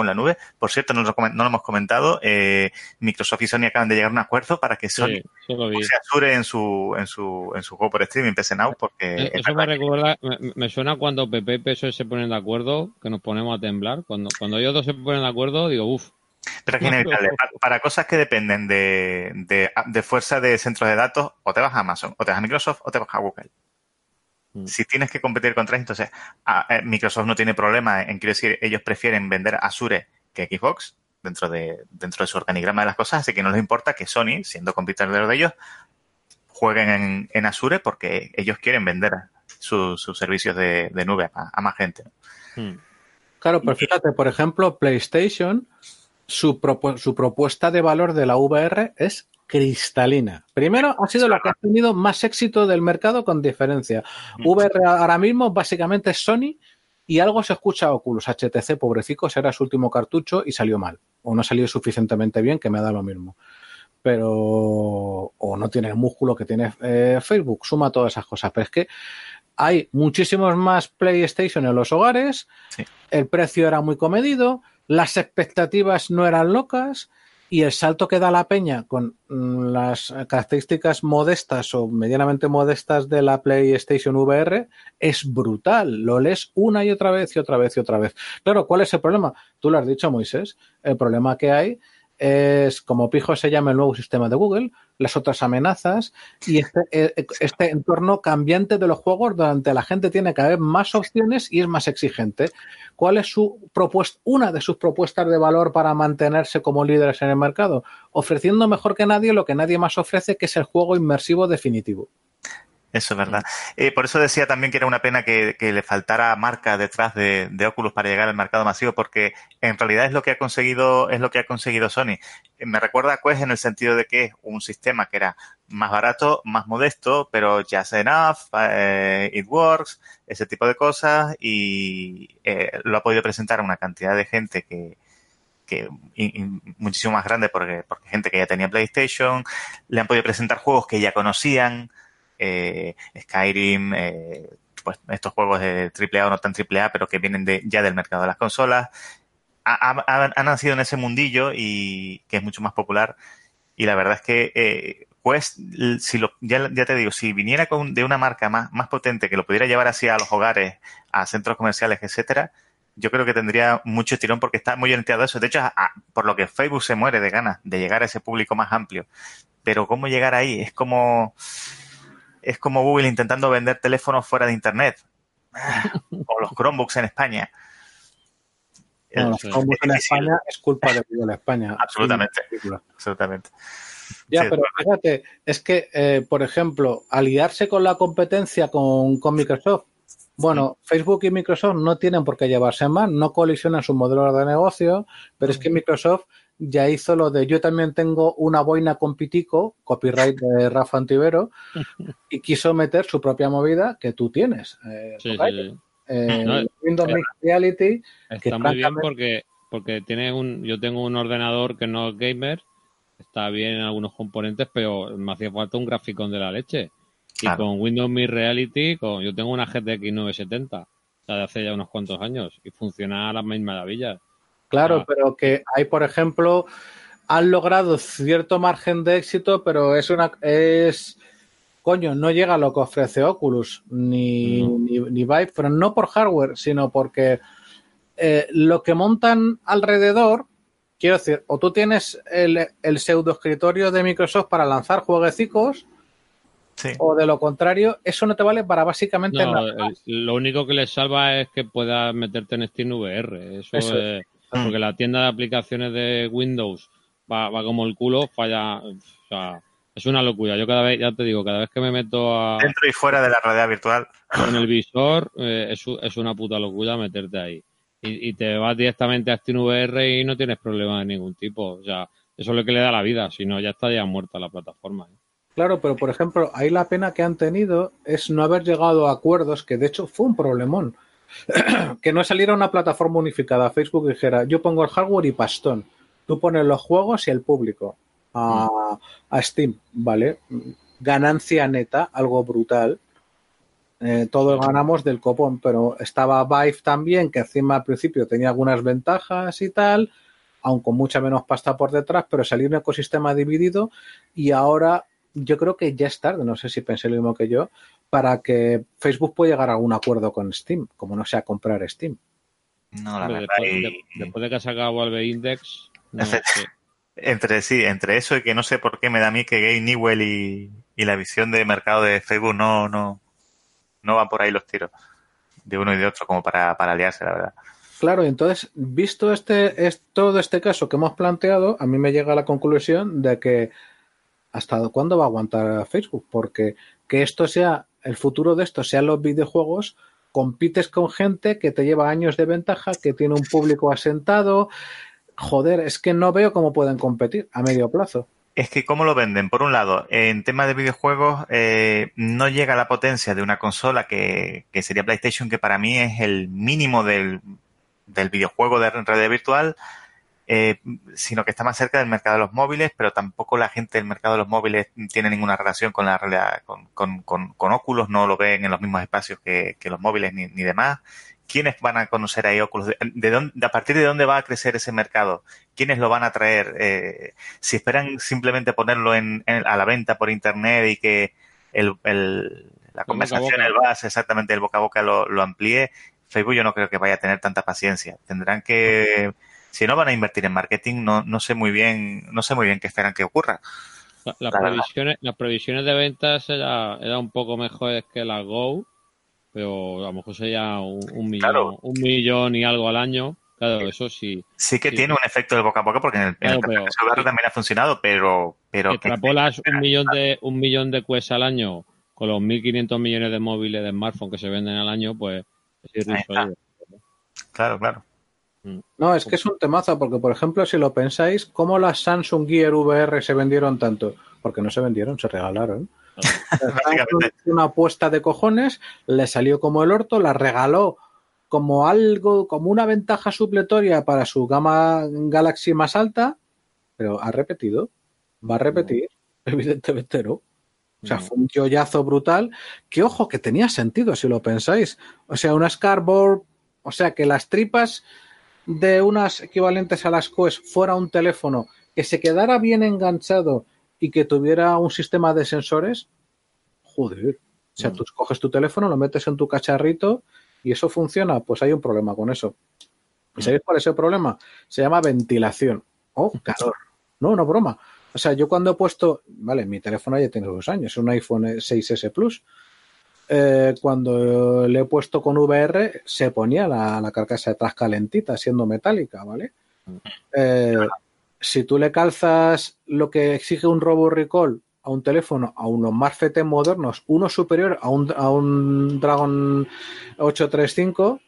en la nube. Por cierto, no lo, no lo hemos comentado, eh, Microsoft y Sony acaban de llegar a un acuerdo para que Sony se asure en su, en su, en su juego por streaming PC Now, porque... Eh, eso me recuerda, me, suena cuando PP y PSOE se ponen de acuerdo, que nos ponemos a temblar. Cuando, cuando ellos dos se ponen de acuerdo, digo, uff. Pero es inevitable. Para, cosas que dependen de, de, de fuerza de centros de datos, o te vas a Amazon, o te vas a Microsoft, o te vas a Google. Mm. Si tienes que competir contra entonces eh, Microsoft no tiene problema en, quiero decir, ellos prefieren vender Azure que Xbox dentro de, dentro de su organigrama de las cosas, así que no les importa que Sony, siendo competidor de ellos, jueguen en, Azure porque ellos quieren vender sus servicios de, nube a, más gente. Mm. Claro, pero fíjate, por ejemplo, PlayStation, su, su propuesta de valor de la VR es cristalina. Primero, ha sido la que ha tenido más éxito del mercado con diferencia. VR ahora mismo básicamente es Sony Y algo se escucha a Oculus. HTC, pobrecico, será su último cartucho y salió mal. O no salió suficientemente bien, que me da lo mismo. Pero, o no tiene el músculo que tiene eh, Facebook, suma todas esas cosas. Pero es que hay muchísimos más PlayStation en los hogares, el precio era muy comedido, las expectativas no eran locas y el salto que da la peña con mm, las características modestas o medianamente modestas de la PlayStation VR es brutal. Lo lees una y otra vez y otra vez y otra vez. Claro, ¿cuál es el problema? Tú lo has dicho, Moisés. El problema que hay es, como Pijo se llama el nuevo sistema de Google, las otras amenazas y este, eh, este entorno cambiante de los juegos donde la gente tiene cada vez más opciones y es más exigente. ¿Cuál es su propuesta, una de sus propuestas de valor para mantenerse como líderes en el mercado? Ofreciendo mejor que nadie lo que nadie más ofrece, que es el juego inmersivo definitivo. Eso es verdad. Eh, por eso decía también que era una pena que, le faltara marca detrás de, Oculus para llegar al mercado masivo, porque en realidad es lo que ha conseguido, es lo que ha conseguido Sony. Eh, me recuerda a Quest en el sentido de que es un sistema que era más barato, más modesto, pero just enough, eh, it works, ese tipo de cosas, y lo ha podido presentar a una cantidad de gente que, que muchísimo más grande porque, porque gente que ya tenía PlayStation, le han podido presentar juegos que ya conocían, eh, Skyrim, eh, pues estos juegos de AAA o no tan AAA, pero que vienen de, ya del mercado de las consolas, han nacido en ese mundillo y que es mucho más popular. Y la verdad es que eh, pues si lo, ya, te digo, si viniera de una marca más, más potente que lo pudiera llevar así a los hogares, a centros comerciales, etcétera, yo creo que tendría mucho tirón porque está muy orientado a eso. De hecho, por lo que Facebook se muere de ganas de llegar a ese público más amplio. Pero cómo llegar ahí es como es como Google intentando vender teléfonos fuera de Internet. o los Chromebooks en España. los Chromebooks en España es culpa de Google España. Absolutamente. Absolutamente. Ya, pero fíjate, es que, eh, por ejemplo, aliarse con la competencia con, Microsoft, bueno, Facebook y Microsoft no tienen por qué llevarse mal, no colisionan sus modelos de negocio, pero es que Microsoft ya hizo lo de yo también tengo una boina con pitico, copyright de Rafa Antivero, y quiso meter su propia movida que tú tienes. Eh, eh, Windows Mixed Reality. Está muy bien porque, porque tiene un, yo tengo un ordenador que no es gamer, está bien en algunos componentes, pero me hacía falta un gráfico de la leche. Y con Windows Mixed Reality, con, yo tengo una GTX 970, o sea, de hace ya unos cuantos años, y funciona a las mismas maravillas. Claro, ah. pero que hay, por ejemplo, han logrado cierto margen de éxito, pero es una es coño, no llega a lo que ofrece Oculus ni, ni, Vive, pero no por hardware, sino porque eh, lo que montan alrededor, quiero decir, o tú tienes el, el pseudo escritorio de Microsoft para lanzar jueguecicos, O de lo contrario, eso no te vale para básicamente nada. Lo único que les salva es que puedas meterte en Steam VR. Eso, es, porque la tienda de aplicaciones de Windows va, como el culo, falla. O sea, es una locura. Yo cada vez, ya te digo, cada vez que me meto a. Dentro y fuera de la realidad virtual. En el visor, eh, es, es, una puta locura meterte ahí. Y, te vas directamente a SteamVR y no tienes problema de ningún tipo. O sea, eso es lo que le da la vida. Si no, ya está ya muerta la plataforma. ¿eh? Claro, pero por ejemplo, ahí la pena que han tenido es no haber llegado a acuerdos, que de hecho fue un problemón. que no saliera una plataforma unificada. Facebook dijera, yo pongo el hardware y pastón. Tú pones los juegos y el público. A, Steam, ¿vale? Ganancia neta, algo brutal. Eh, todos ganamos del copón, pero estaba Vive también, que encima al principio tenía algunas ventajas y tal, aun con mucha menos pasta por detrás, pero salió un ecosistema dividido y ahora yo creo que ya es tarde, no sé si pensé lo mismo que yo, para que Facebook pueda llegar a algún acuerdo con Steam, como no sea comprar Steam. No, la verdad. Después, de, que ha sacado Valve Index. entre sí, entre eso y que no sé por qué me da a mí que Gay Newell y, la visión de mercado de Facebook no, no, no van por ahí los tiros de uno y de otro como para, para aliarse, la verdad. Claro, entonces, visto este, es, todo este caso que hemos planteado, a mí me llega a la conclusión de que hasta cuándo va a aguantar Facebook, porque que esto sea el futuro de esto sean los videojuegos, compites con gente que te lleva años de ventaja, que tiene un público asentado. Joder, es que no veo cómo pueden competir a medio plazo. es que cómo lo venden. Por un lado, en tema de videojuegos, eh, no llega a la potencia de una consola que, que, sería PlayStation, que para mí es el mínimo del, del videojuego de realidad virtual, eh, sino que está más cerca del mercado de los móviles, pero tampoco la gente del mercado de los móviles tiene ninguna relación con la realidad, con, con, con, con Oculus, no lo ven en los mismos espacios que, que los móviles ni, ni demás. ¿Quiénes van a conocer ahí Oculus? ¿De, dónde, ¿A partir de dónde va a crecer ese mercado? ¿Quiénes lo van a traer? Eh, si esperan simplemente ponerlo en, en, a la venta por internet y que el, el, la conversación, el base, exactamente el boca a boca lo, lo amplíe, Facebook yo no creo que vaya a tener tanta paciencia. Tendrán que, si no van a invertir en marketing, no, no sé muy bien, no sé muy bien qué esperan que ocurra. La, las, la previsiones, las previsiones de ventas eran era un poco mejores que la Go, pero a lo mejor sería un, un millón, claro. un millón y algo al año. Claro, eso sí. Sí que sí. tiene un efecto de boca a boca porque en el, claro, en el pero, también ha funcionado, pero... pero extrapolas un millón de un millón de quests al año con los 1.500 millones de móviles de smartphone que se venden al año, pues es irrisorio. Claro, claro. No, es que es un temazo, porque por ejemplo, si lo pensáis, ¿cómo las Samsung Gear VR se vendieron tanto? Porque no se vendieron, se regalaron. una apuesta de cojones, le salió como el orto, la regaló como algo, como una ventaja supletoria para su gama Galaxy más alta, pero ha repetido, va a repetir, evidentemente no. O sea, fue un yoyazo brutal, que ojo, que tenía sentido si lo pensáis. O sea, unas cardboard, o sea, que las tripas de unas equivalentes a las Quest fuera un teléfono que se quedara bien enganchado y que tuviera un sistema de sensores, joder. O sea, mm. tú coges tu teléfono, lo metes en tu cacharrito y eso funciona, pues hay un problema con eso. ¿Y sabéis cuál es el problema? Se llama ventilación o oh, calor. No, no broma. O sea, yo cuando he puesto, vale, mi teléfono ya tiene dos años, es un iPhone 6S Plus. Eh, cuando le he puesto con VR, se ponía la, la carcasa detrás calentita, siendo metálica, ¿vale? Eh, si tú le calzas lo que exige un Robo Recall a un teléfono, a unos FT modernos, uno superior a un, a un Dragon 835,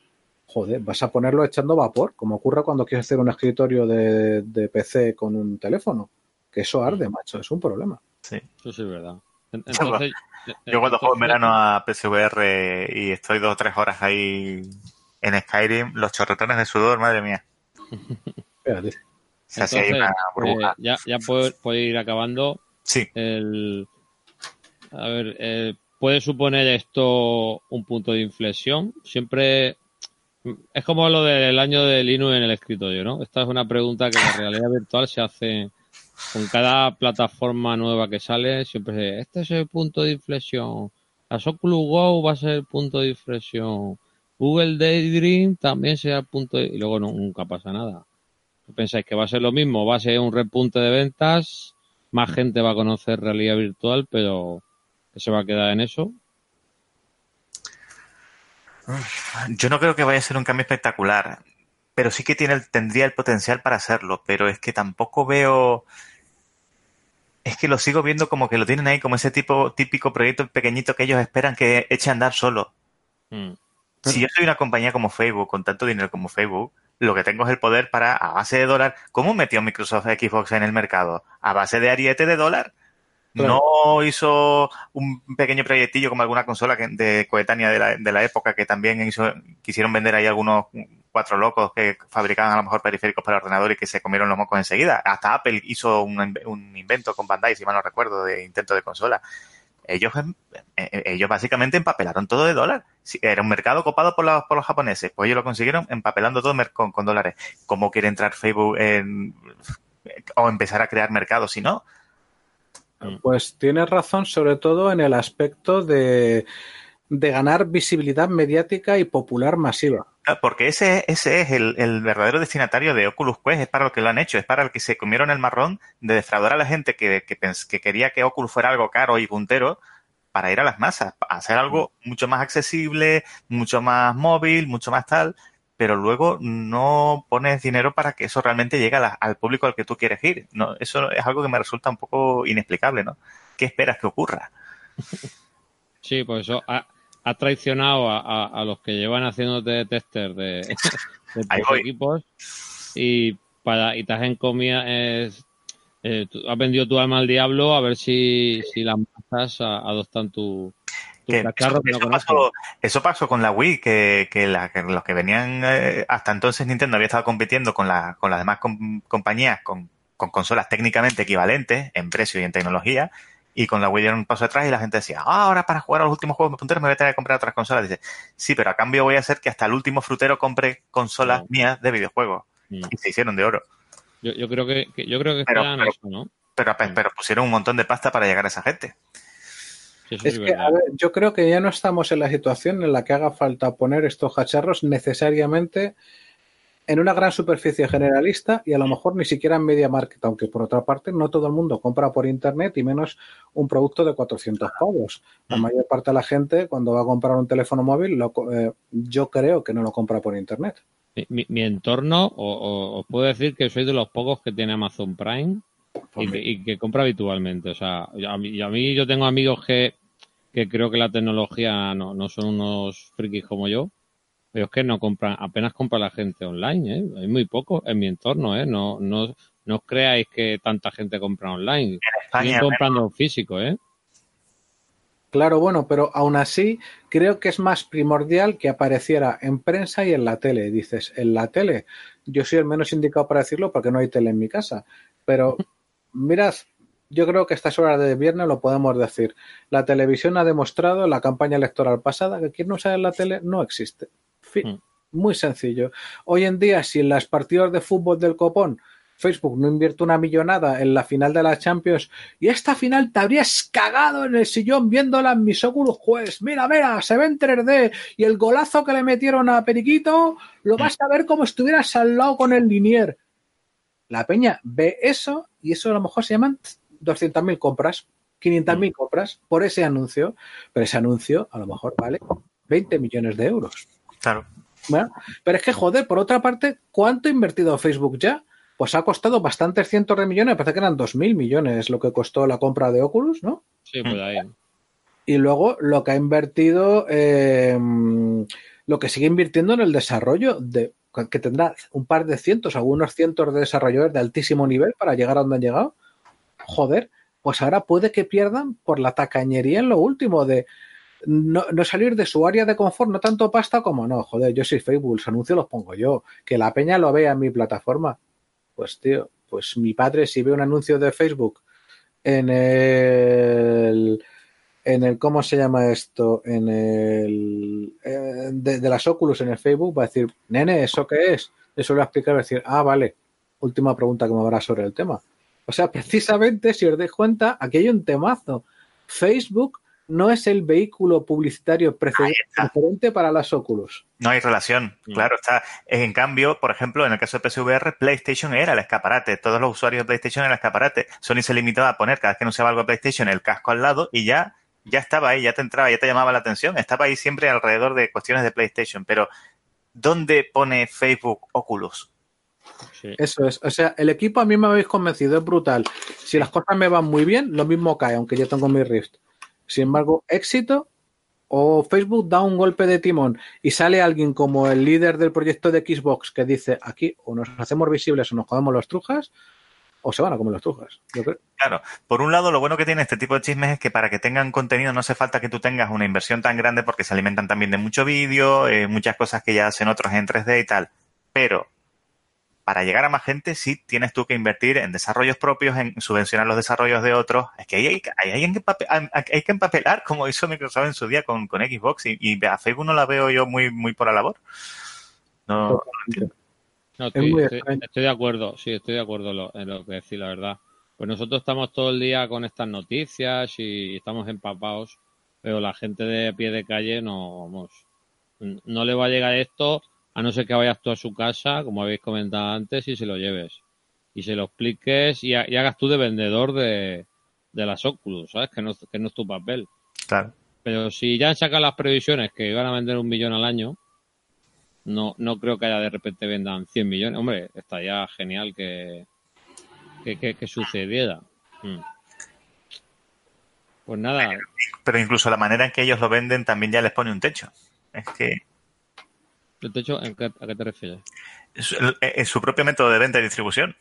joder, vas a ponerlo echando vapor, como ocurre cuando quieres hacer un escritorio de, de PC con un teléfono que eso arde, macho, es un problema. Sí, eso sí es verdad. Entonces, yo cuando juego en verano a PSVR y estoy dos o tres horas ahí en Skyrim, los chorretones de sudor, madre mía. Espérate. Se hace ahí una burbuja. Eh, ya, ya puede, puede, ir acabando. Sí. El, a ver, eh, ¿puede suponer esto un punto de inflexión? Siempre es como lo del año de Linux en el escritorio, ¿no? Esta es una pregunta que la realidad virtual se hace con cada plataforma nueva que sale, siempre este es el punto de inflexión. La Oculus Go va a ser el punto de inflexión. Google Daydream también será el punto de... Y luego nunca pasa nada. ¿Pensáis que va a ser lo mismo? Va a ser un repunte de ventas, más gente va a conocer realidad virtual, pero que se va a quedar en eso. Yo no creo que vaya a ser un cambio espectacular pero sí que tiene tendría el potencial para hacerlo, pero es que tampoco veo es que lo sigo viendo como que lo tienen ahí como ese tipo típico proyecto pequeñito que ellos esperan que eche a andar solo. Mm. Si yo soy una compañía como Facebook, con tanto dinero como Facebook, lo que tengo es el poder para, a base de dólar, ¿cómo metió Microsoft Xbox en el mercado? ¿A base de ariete de dólar? Claro. No hizo un pequeño proyectillo como alguna consola de coetánea de la, de la época que también hizo, quisieron vender ahí algunos cuatro locos que fabricaban a lo mejor periféricos para ordenador y que se comieron los mocos enseguida. Hasta Apple hizo un, invento con Bandai, si mal no recuerdo, de intento de consola. Ellos, eh, eh, ellos básicamente empapelaron todo de dólar. Era un mercado copado por los, por los japoneses. Pues ellos lo consiguieron empapelando todo con, dólares. ¿Cómo quiere entrar Facebook en, o empezar a crear mercados si no? Pues tienes razón, sobre todo en el aspecto de, de ganar visibilidad mediática y popular masiva. Porque ese, ese es el, el, verdadero destinatario de Oculus Quest, es para lo que lo han hecho, es para el que se comieron el marrón de defraudar a la gente que, que, que quería que Oculus fuera algo caro y puntero para ir a las masas, para hacer algo mucho más accesible, mucho más móvil, mucho más tal, pero luego no pones dinero para que eso realmente llegue la, al público al que tú quieres ir. No, eso es algo que me resulta un poco inexplicable, ¿no? ¿Qué esperas que ocurra? Sí, pues eso. Ah, ha traicionado a, a, a, los que llevan haciéndote tester de, de tus equipos y para y te has encomiado es, eh, has vendido tu alma al diablo a ver si, si las masas adoptan tu, eso, pasó, con la Wii, que, los que venían eh, hasta entonces Nintendo había estado compitiendo con, la, con las demás compañías con, consolas técnicamente equivalentes en precio y en tecnología. Y con la Wii dieron un paso atrás y la gente decía, ah, ahora para jugar a los últimos juegos de punteros me voy a tener que comprar otras consolas. Dice, sí, pero a cambio voy a hacer que hasta el último frutero compre consolas mías de videojuegos. Mm. Y se hicieron de oro. Yo, creo que, yo creo que pero, eso, ¿no? Pero, pero pusieron un montón de pasta para llegar a esa gente es que, a ver, yo creo que ya no estamos en la situación en la que haga falta poner estos cacharros necesariamente en una gran superficie generalista y a lo mejor ni siquiera en media market, aunque por otra parte no todo el mundo compra por internet y menos un producto de 400 pavos. La mm. mayor parte de la gente cuando va a comprar un teléfono móvil, eh, yo creo que no lo compra por internet. Mi, entorno, os puedo decir que soy de los pocos que tiene Amazon Prime y, que, compra habitualmente. O sea, a mí, a mí yo tengo amigos que, que creo que la tecnología no, no son unos frikis como yo, pero es que no compran, apenas compra la gente online, ¿eh? Hay muy poco en mi entorno, ¿eh? No, no, no os creáis que tanta gente compra online. Están comprando físico, ¿eh? Claro, bueno, pero aún así creo que es más primordial que apareciera en prensa y en la tele. Dices, en la tele, yo soy el menos indicado para decirlo porque no hay tele en mi casa, pero mirad, yo creo que a estas horas de viernes lo podemos decir. La televisión ha demostrado en la campaña electoral pasada que quien no sabe la tele no existe. Fin. Mm. Muy sencillo. Hoy en día, si en las partidas de fútbol del copón Facebook no invierte una millonada en la final de la Champions y esta final te habrías cagado en el sillón viéndola en mis Oculus Quest. Mira, mira, se ve en 3D y el golazo que le metieron a Periquito lo mm. vas a ver como estuvieras al lado con el Linier. La peña ve eso y eso a lo mejor se llaman 200.000 compras, 500.000 mm. compras por ese anuncio, pero ese anuncio a lo mejor vale 20 millones de euros. Claro. Bueno, pero es que, joder, por otra parte, ¿cuánto ha invertido Facebook ya? Pues ha costado bastantes cientos de millones, parece que eran 2.000 millones lo que costó la compra de Oculus, ¿no? Sí, pues ahí. Y luego lo que ha invertido, eh, lo que sigue invirtiendo en el desarrollo de que tendrá un par de cientos, algunos cientos de desarrolladores de altísimo nivel para llegar a donde han llegado. Joder, pues ahora puede que pierdan por la tacañería en lo último de no, salir de su área de confort, no tanto pasta como no, joder, yo soy Facebook, los anuncios los pongo yo, que la peña lo vea en mi plataforma. Pues tío, pues mi padre si ve un anuncio de Facebook en el en el, ¿cómo se llama esto? En el, eh, de, las Oculus en el Facebook, va a decir, nene, ¿eso qué es? Eso lo va a explicar, va a decir, ah, vale, última pregunta que me habrá sobre el tema. O sea, precisamente, si os dais cuenta, aquí hay un temazo. Facebook no es el vehículo publicitario preferente para las Oculus. No hay relación, claro. está. En cambio, por ejemplo, en el caso de PSVR, PlayStation era el escaparate. Todos los usuarios de PlayStation eran el escaparate. Sony se limitaba a poner cada vez que no se algo de PlayStation el casco al lado y ya ya estaba ahí, ya te entraba, ya te llamaba la atención, estaba ahí siempre alrededor de cuestiones de PlayStation, pero ¿dónde pone Facebook Oculus? Eso es, o sea, el equipo a mí me habéis convencido, es brutal. Si las cosas me van muy bien, lo mismo cae, aunque yo tengo mi Rift. Sin embargo, éxito o Facebook da un golpe de timón y sale alguien como el líder del proyecto de Xbox que dice aquí o nos hacemos visibles o nos jodemos los trujas, o se van a comer las trujas. Claro, por un lado lo bueno que tiene este tipo de chismes es que para que tengan contenido no hace falta que tú tengas una inversión tan grande porque se alimentan también de mucho vídeo, eh, muchas cosas que ya hacen otros en 3D y tal. Pero para llegar a más gente sí tienes tú que invertir en desarrollos propios, en subvencionar los desarrollos de otros. Es que hay, hay, hay, que, empapelar, como hizo Microsoft en su día con, Xbox, y, a Facebook no la veo yo muy, muy por la labor. No, no entiendo. No, estoy, de acuerdo, sí, estoy de acuerdo en lo que decís, la verdad. Pues nosotros estamos todo el día con estas noticias y estamos empapados, pero la gente de pie de calle no, vamos, no le va a llegar esto a no ser que vayas tú a su casa, como habéis comentado antes, y se lo lleves. Y se lo expliques y, hagas tú de vendedor de, de las Oculus, ¿sabes? Que no, que no es tu papel. Claro. Pero si ya han sacado las previsiones que iban a vender un millón al año, no, no creo que haya de repente vendan 100 millones. Hombre, estaría genial que, que, sucediera. Mm. Pues nada. Pero incluso la manera en que ellos lo venden también ya les pone un techo. Es que. ¿El techo? ¿A qué te refieres? Es, su propio método de venta y distribución.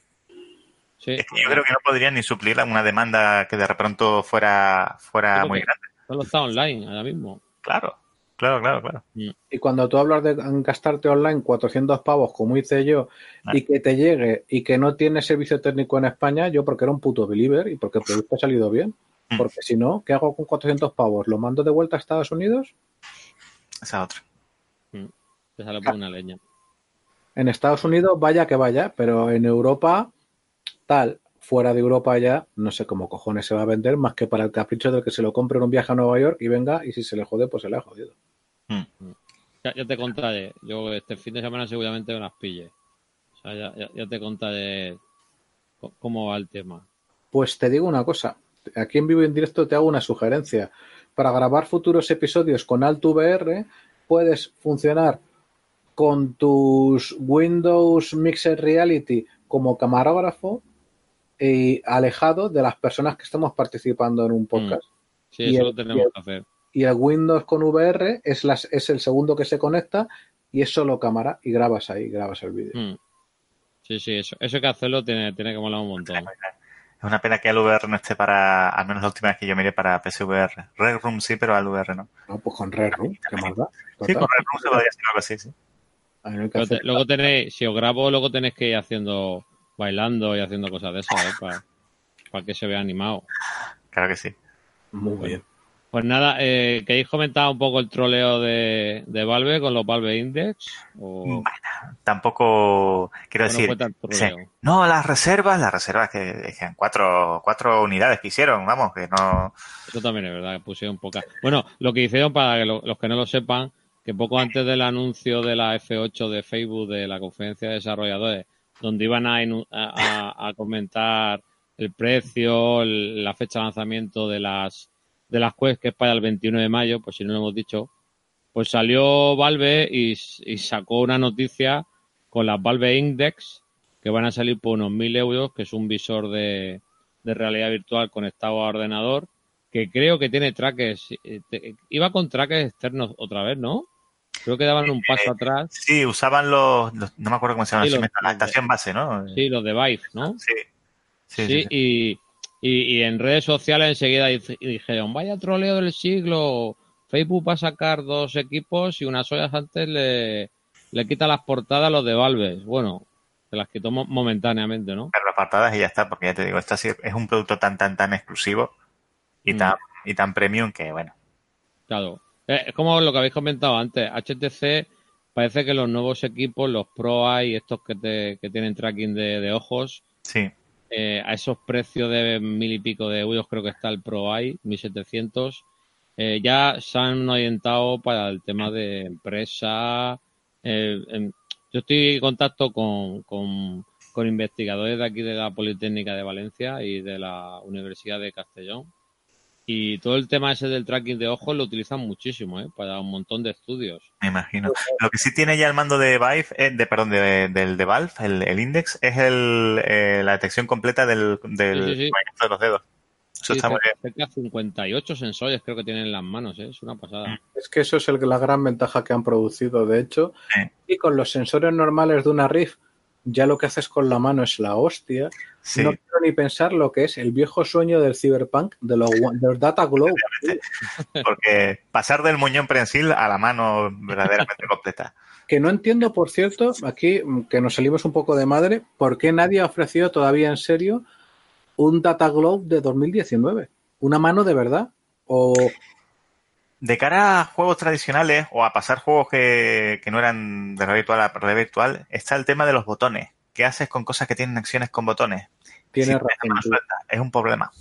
yo creo que no podrían ni suplir una demanda que de repente fuera, fuera muy grande. Solo está online ahora mismo. Claro, claro, claro, claro. Mm. Y cuando tú hablas de gastarte online 400 pavos, como hice yo, ah. y que te llegue y que no tiene servicio técnico en España, yo porque era un puto believer y porque el producto ha salido bien. Mm. Porque si no, ¿qué hago con 400 pavos? ¿Lo mando de vuelta a Estados Unidos? Esa otra. Te sale por una leña. En Estados Unidos, vaya que vaya, pero en Europa, tal, fuera de Europa ya, no sé cómo cojones se va a vender, más que para el capricho del que se lo compre en un viaje a Nueva York y venga, y si se le jode, pues se le ha jodido. Mm. Ya, te contaré. Yo este fin de semana seguramente me las pille. O sea, ya, ya te contaré cómo va el tema. Pues te digo una cosa. Aquí en vivo y en directo te hago una sugerencia. Para grabar futuros episodios con Alto VR, puedes funcionar con tus Windows Mixed Reality como camarógrafo y alejado de las personas que estamos participando en un mm. podcast. Sí, eso lo tenemos que hacer. Y el Windows con VR es, las, es el segundo que se conecta y es solo cámara y grabas ahí, grabas el vídeo. Mm. Sí, sí, eso, eso que hacerlo tiene, tiene que molar un montón. Es una pena que el VR no esté para, al menos la última vez que yo miré para PSVR. Red Room sí, pero al VR no. No, pues con Red Room, ¿qué más da? Sí, con Red Room se podría hacer algo así, sí luego tenéis, si os grabo, luego tenéis que ir haciendo, bailando y haciendo cosas de esas, ¿eh? para, que se vea animado. Claro que sí. Muy bien. Pues nada, eh, ¿queréis comentar un poco el troleo de, de Valve con los Valve Index? Bueno, tampoco quiero decir. No, las reservas, las reservas que dejan cuatro, cuatro unidades que hicieron, vamos, que no. Eso también es verdad, que pusieron pocas. Bueno, lo que hicieron para que los que no lo sepan, que poco antes del anuncio de la F8 de Facebook de la conferencia de desarrolladores, donde iban a, comentar el precio, la fecha de lanzamiento de las de las Quest, que es para el 21 de mayo, pues si no lo hemos dicho, pues salió Valve y, sacó una noticia con las Valve Index, que van a salir por unos 1000 euros, que es un visor de, de realidad virtual conectado a ordenador, que creo que tiene trackers, eh, iba con trackers externos otra vez, ¿no? Creo que daban un paso atrás. Sí, usaban los, no me acuerdo cómo se llama, la estación base, ¿no? Sí, los de Vive, ¿no? Sí. Sí, y, y, en redes sociales enseguida dijeron, vaya troleo del siglo, Facebook va a sacar dos equipos y unas horas antes le, le quita las portadas a los de Valve. Bueno, se las quitó momentáneamente, ¿no? Pero las portadas y ya está, porque ya te digo, esto es un producto tan, tan, tan exclusivo y, mm. tan, y tan premium que, bueno. Claro, eh, es como lo que habéis comentado antes. HTC parece que los nuevos equipos, los Pro y estos que, te, que tienen tracking de, ojos, sí. Eh, a esos precios de mil y pico de euros, creo que está el Pro Eye, 1700, eh, ya se han orientado para el tema de empresa. Em, yo estoy en contacto con, con, con investigadores de aquí de la Politécnica de Valencia y de la Universidad de Castellón y todo el tema ese del tracking de ojos lo utilizan muchísimo, ¿eh? Para un montón de estudios. Me imagino. Lo que sí tiene ya el mando de Vive, eh, de, perdón, de, del de Valve, el, Index, es el, eh, la detección completa del, del de los dedos. Eso está muy bien. Cerca 58 sensores creo que tienen en las manos, ¿eh? es una pasada. Mm. Es que eso es el, la gran ventaja que han producido, de hecho. Y con los sensores normales de una Rift, ya lo que haces con la mano es la hostia. No quiero ni pensar lo que es el viejo sueño del cyberpunk de los, Data Globe. Porque pasar del muñón prensil a la mano verdaderamente completa. Que no entiendo, por cierto, aquí que nos salimos un poco de madre, ¿por qué nadie ha ofrecido todavía en serio un Data Globe de 2019? Una mano de verdad. O de cara a juegos tradicionales o a pasar juegos que, no eran de realidad virtual a realidad virtual, está el tema de los botones. ¿Qué haces con cosas que tienen acciones con botones? Tiene razón. es un problema.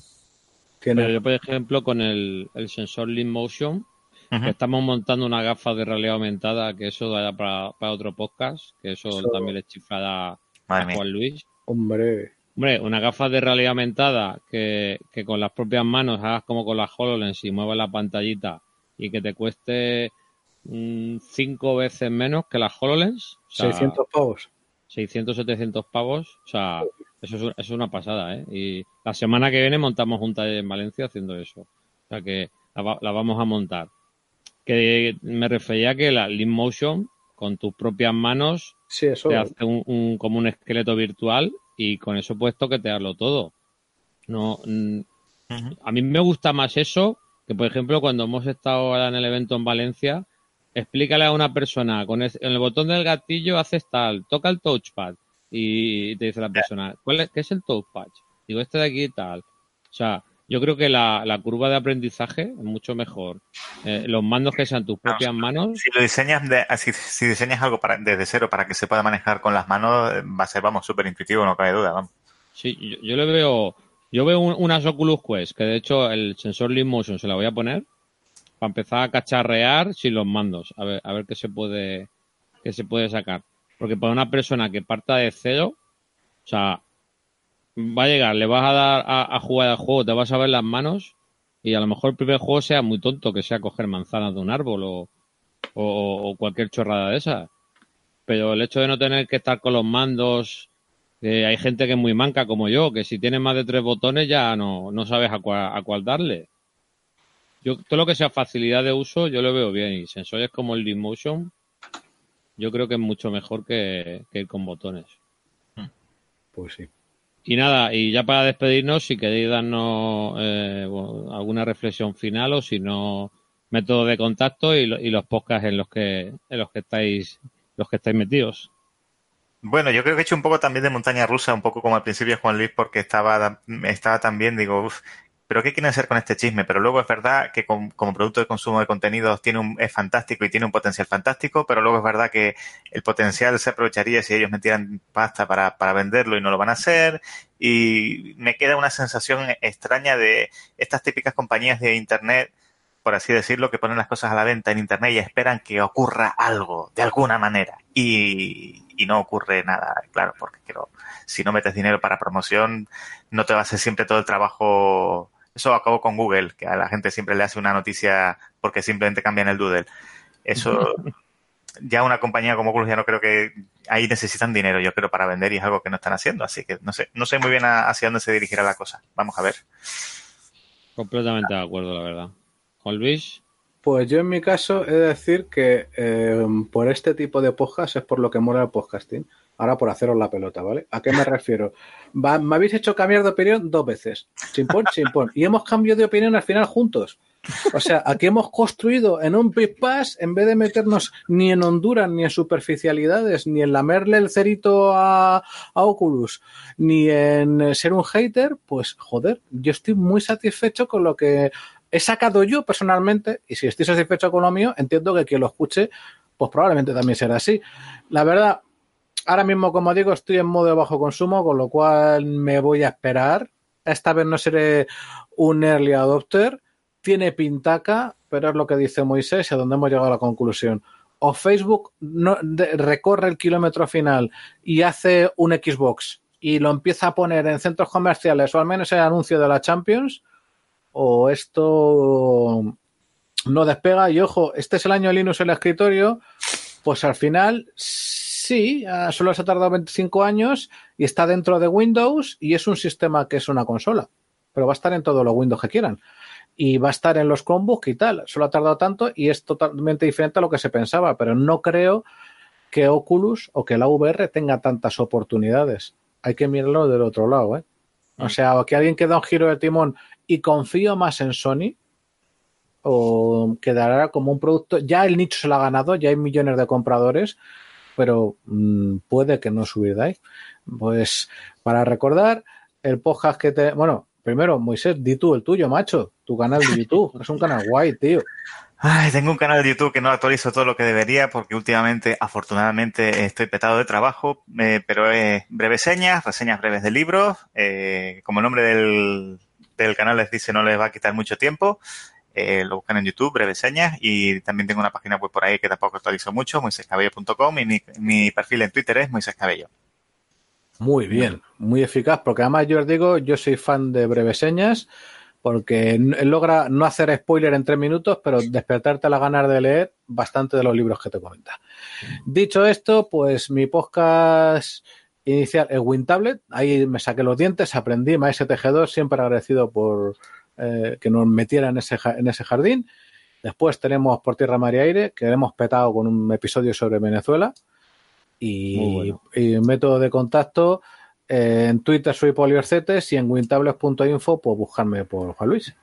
yo, por ejemplo, con el, sensor Lean Motion, estamos montando una gafa de realidad aumentada, que eso da para, para otro podcast, que eso, también le chifrará a Juan Luis. Hombre. Hombre, una gafa de realidad aumentada que, que con las propias manos hagas como con las HoloLens y muevas la pantallita y que te cueste mm, cinco veces menos que las HoloLens. 600 pavos. 600, 700 pavos. O sea, eso es, una pasada, ¿eh? Y la semana que viene montamos un taller en Valencia haciendo eso. O sea que la, vamos a montar. Que me refería a que la Lean Motion, con tus propias manos, sí, eso. te hace un, como un esqueleto virtual y con eso puedes toquetearlo todo. No, mm, a mí me gusta más eso que, por ejemplo, cuando hemos estado ahora en el evento en Valencia, explícale a una persona con el, en el botón del gatillo haces tal, toca el touchpad y te dice la persona, ¿cuál es, ¿qué es el touchpad? Digo, este de aquí tal. O sea, yo creo que la, curva de aprendizaje es mucho mejor. Eh, los mandos que sean tus propias manos. Si lo diseñas, de, si, diseñas algo para, desde cero para que se pueda manejar con las manos, va a ser, vamos, súper intuitivo, no cabe duda, vamos. Sí, yo, le veo, yo veo unas Oculus Quest, que de hecho el sensor Leap Motion se la voy a poner para empezar a cacharrear sin los mandos, a ver, a ver qué se puede, qué se puede sacar. Porque para una persona que parta de cero, o sea, va a llegar, le vas a dar a, jugar al juego, te vas a ver las manos y a lo mejor el primer juego sea muy tonto, que sea coger manzanas de un árbol o, o, cualquier chorrada de esas. Pero el hecho de no tener que estar con los mandos, hay gente que es muy manca como yo, que si tiene más de tres botones ya no, no sabes a cuál, a cuál darle. Yo, todo lo que sea facilidad de uso, yo lo veo bien. Y sensores como el Motion, yo creo que es mucho mejor que, que ir con botones. Pues sí. Y nada, y ya para despedirnos, si queréis darnos eh, alguna reflexión final o si no, método de contacto y, los podcasts en los que en los que estáis los que estáis metidos. Bueno, yo creo que he hecho un poco también de montaña rusa, un poco como al principio Juan Luis, porque estaba, estaba también, digo, uff, pero ¿qué quieren hacer con este chisme? Pero luego es verdad que como producto de consumo de contenidos tiene un, es fantástico y tiene un potencial fantástico, pero luego es verdad que el potencial se aprovecharía si ellos metieran pasta para, para venderlo y no lo van a hacer. Y me queda una sensación extraña de estas típicas compañías de Internet, por así decirlo, que ponen las cosas a la venta en Internet y esperan que ocurra algo, de alguna manera. Y, y no ocurre nada, claro, porque quiero, si no metes dinero para promoción, no te va a hacer siempre todo el trabajo eso acabó con Google, que a la gente siempre le hace una noticia porque simplemente cambian el doodle. Eso, ya una compañía como Google ya no creo que ahí necesitan dinero, yo creo, para vender y es algo que no están haciendo. Así que no sé, no sé muy bien hacia dónde se dirigirá la cosa. Vamos a ver. Completamente de acuerdo, la verdad. Luis. Pues yo en mi caso he de decir que eh, por este tipo de podcast es por lo que mola el podcasting. Ahora por haceros la pelota, ¿vale? ¿A qué me refiero? me habéis hecho cambiar de opinión dos veces. Chimpón, chimpón. Y hemos cambiado de opinión al final juntos. O sea, aquí hemos construido en un Big Pass, en vez de meternos ni en Honduras, ni en superficialidades, ni en lamerle el cerito a, a Oculus, ni en ser un hater, pues joder, yo estoy muy satisfecho con lo que he sacado yo personalmente, y si estoy satisfecho con lo mío, entiendo que quien lo escuche, pues probablemente también será así. La verdad, ahora mismo, como digo, estoy en modo de bajo consumo, con lo cual me voy a esperar. Esta vez no seré un early adopter. Tiene pintaca, pero es lo que dice Moisés y a donde hemos llegado a la conclusión. O Facebook recorre el kilómetro final y hace un Xbox y lo empieza a poner en centros comerciales o al menos el anuncio de la Champions, o esto no despega. Y ojo, este es el año Linux en el escritorio, pues al final sí, solo se ha tardado 25 años y está dentro de Windows y es un sistema que es una consola, pero va a estar en todos los Windows que quieran. Y va a estar en los Chromebooks y tal. Solo ha tardado tanto y es totalmente diferente a lo que se pensaba, pero no creo que Oculus o que la VR tenga tantas oportunidades. Hay que mirarlo del otro lado, ¿eh? O sea, que alguien que da un giro de timón y confío más en Sony o quedará como un producto. Ya el nicho se lo ha ganado, ya hay millones de compradores, pero mm, puede que no subirdáis. Pues para recordar, el podcast que te. Bueno, primero, Moisés, di tú el tuyo, macho. Tu canal de YouTube. es un canal guay, tío. Ay, tengo un canal de YouTube que no actualizo todo lo que debería porque últimamente, afortunadamente, estoy petado de trabajo, eh, pero es breves señas, reseñas breves de libros. Eh, como el nombre del, del canal les dice, no les va a quitar mucho tiempo. Eh, lo buscan en YouTube, breves señas, y también tengo una página web por ahí que tampoco actualizo mucho, moisescabello.com, y mi, perfil en Twitter es Moisés Cabello. Muy bien, muy eficaz, porque además yo os digo, yo soy fan de breves señas, porque logra no hacer spoiler en tres minutos, pero despertarte la ganas de leer bastante de los libros que te comenta. Dicho esto, pues mi podcast inicial es WinTablet, ahí me saqué los dientes, aprendí MSTG2, siempre agradecido por eh, que nos metiera en ese, en ese jardín. Después tenemos Por Tierra, Mar y Aire, que hemos petado con un episodio sobre Venezuela. Y, método de contacto, Eh, en Twitter soy Poliorcetes y en wintables.info pues buscarme por Juan Luis.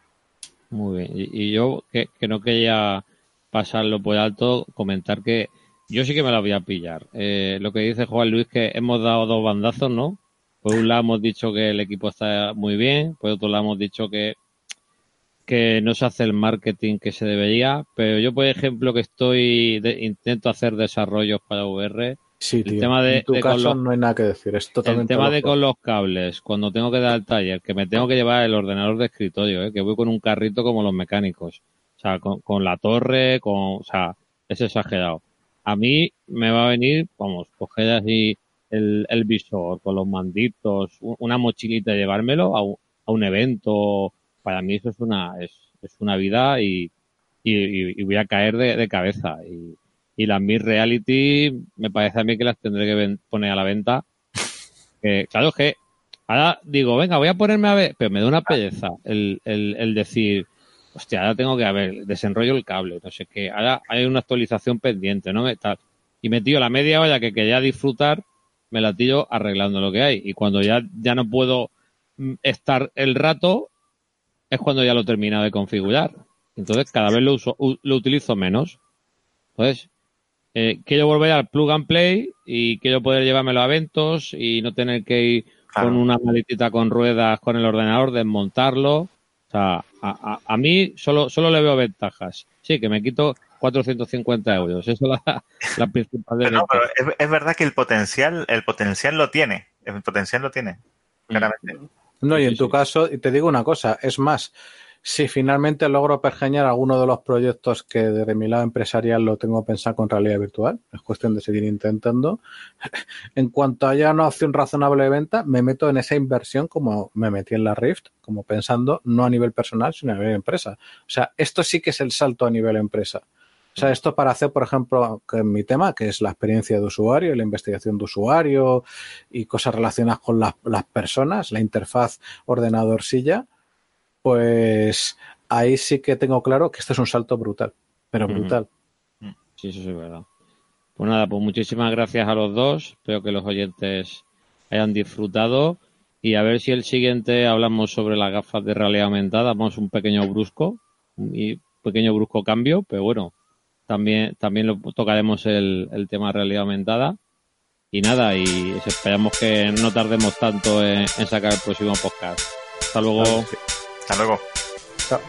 Muy bien. Y, yo, que, no quería pasarlo por alto, comentar que yo sí que me la voy a pillar. Eh, lo que dice Juan Luis, que hemos dado dos bandazos, ¿no? Por un lado hemos dicho que el equipo está muy bien, por otro lado hemos dicho que, que no se hace el marketing que se debería, pero yo, por ejemplo, que estoy, intento hacer desarrollos para VR, Sí, el tema de, en tu caso no hay nada que decir, es totalmente El tema de con los cables, cuando tengo que dar al taller, que me tengo que llevar el ordenador de escritorio, ¿eh? que voy con un carrito como los mecánicos. O sea, con, la torre, con, o sea, es exagerado. A mí me va a venir, vamos, coger así el, el visor con los manditos, una mochilita y llevármelo a un, a un evento. Para mí eso es una, es, es una vida y, y, y voy a caer de, de cabeza. Y, y las Mid Reality me parece a mí que las tendré que poner a la venta. Claro, que ahora digo, venga, voy a ponerme a ver, pero me da una pereza el, el, el decir, hostia, ahora tengo que, a ver, desenrollo el cable, no sé qué, ahora hay una actualización pendiente, ¿no? Tal. Y me tiro la media hora que quería disfrutar, me la tiro arreglando lo que hay. Y cuando ya, ya no puedo mm, estar el rato, es cuando ya lo termino de configurar. Entonces cada vez lo uso, lo utilizo menos. Entonces, eh, quiero volver al plug and play y quiero poder llevármelo a eventos y no tener que ir con una maletita con ruedas con el ordenador, desmontarlo. O sea, a, a, mí solo, solo le veo ventajas. Sí, que me quito 450 euros. Eso es la, la principal de no, pero es, es, verdad que el potencial, el potencial lo tiene. El potencial lo tiene. Mm. Claramente. No, y en tu caso, y te digo una cosa, es más, si finalmente logro pergeñar alguno de los proyectos que desde mi lado empresarial lo tengo pensado con realidad virtual, es cuestión de seguir intentando. en cuanto haya una opción razonable de venta, me meto en esa inversión como me metí en la Rift, como pensando no a nivel personal, sino a nivel empresa. O sea, esto sí que es el salto a nivel empresa. O sea, esto para hacer, por ejemplo, que mi tema, que es la experiencia de usuario, la investigación de usuario y cosas relacionadas con las, personas, la interfaz ordenador-silla, pues ahí sí que tengo claro que este es un salto brutal, pero brutal. Sí, eso es verdad. Pues nada, pues muchísimas gracias a los dos. Espero que los oyentes hayan disfrutado. Y a ver si el siguiente hablamos sobre las gafas de realidad aumentada. Vamos un pequeño brusco y pequeño brusco cambio, pero bueno, también, también lo tocaremos el, el tema de realidad aumentada. Y nada, y esperamos que no tardemos tanto en, en sacar el próximo podcast. Hasta luego. Hasta luego. Chao.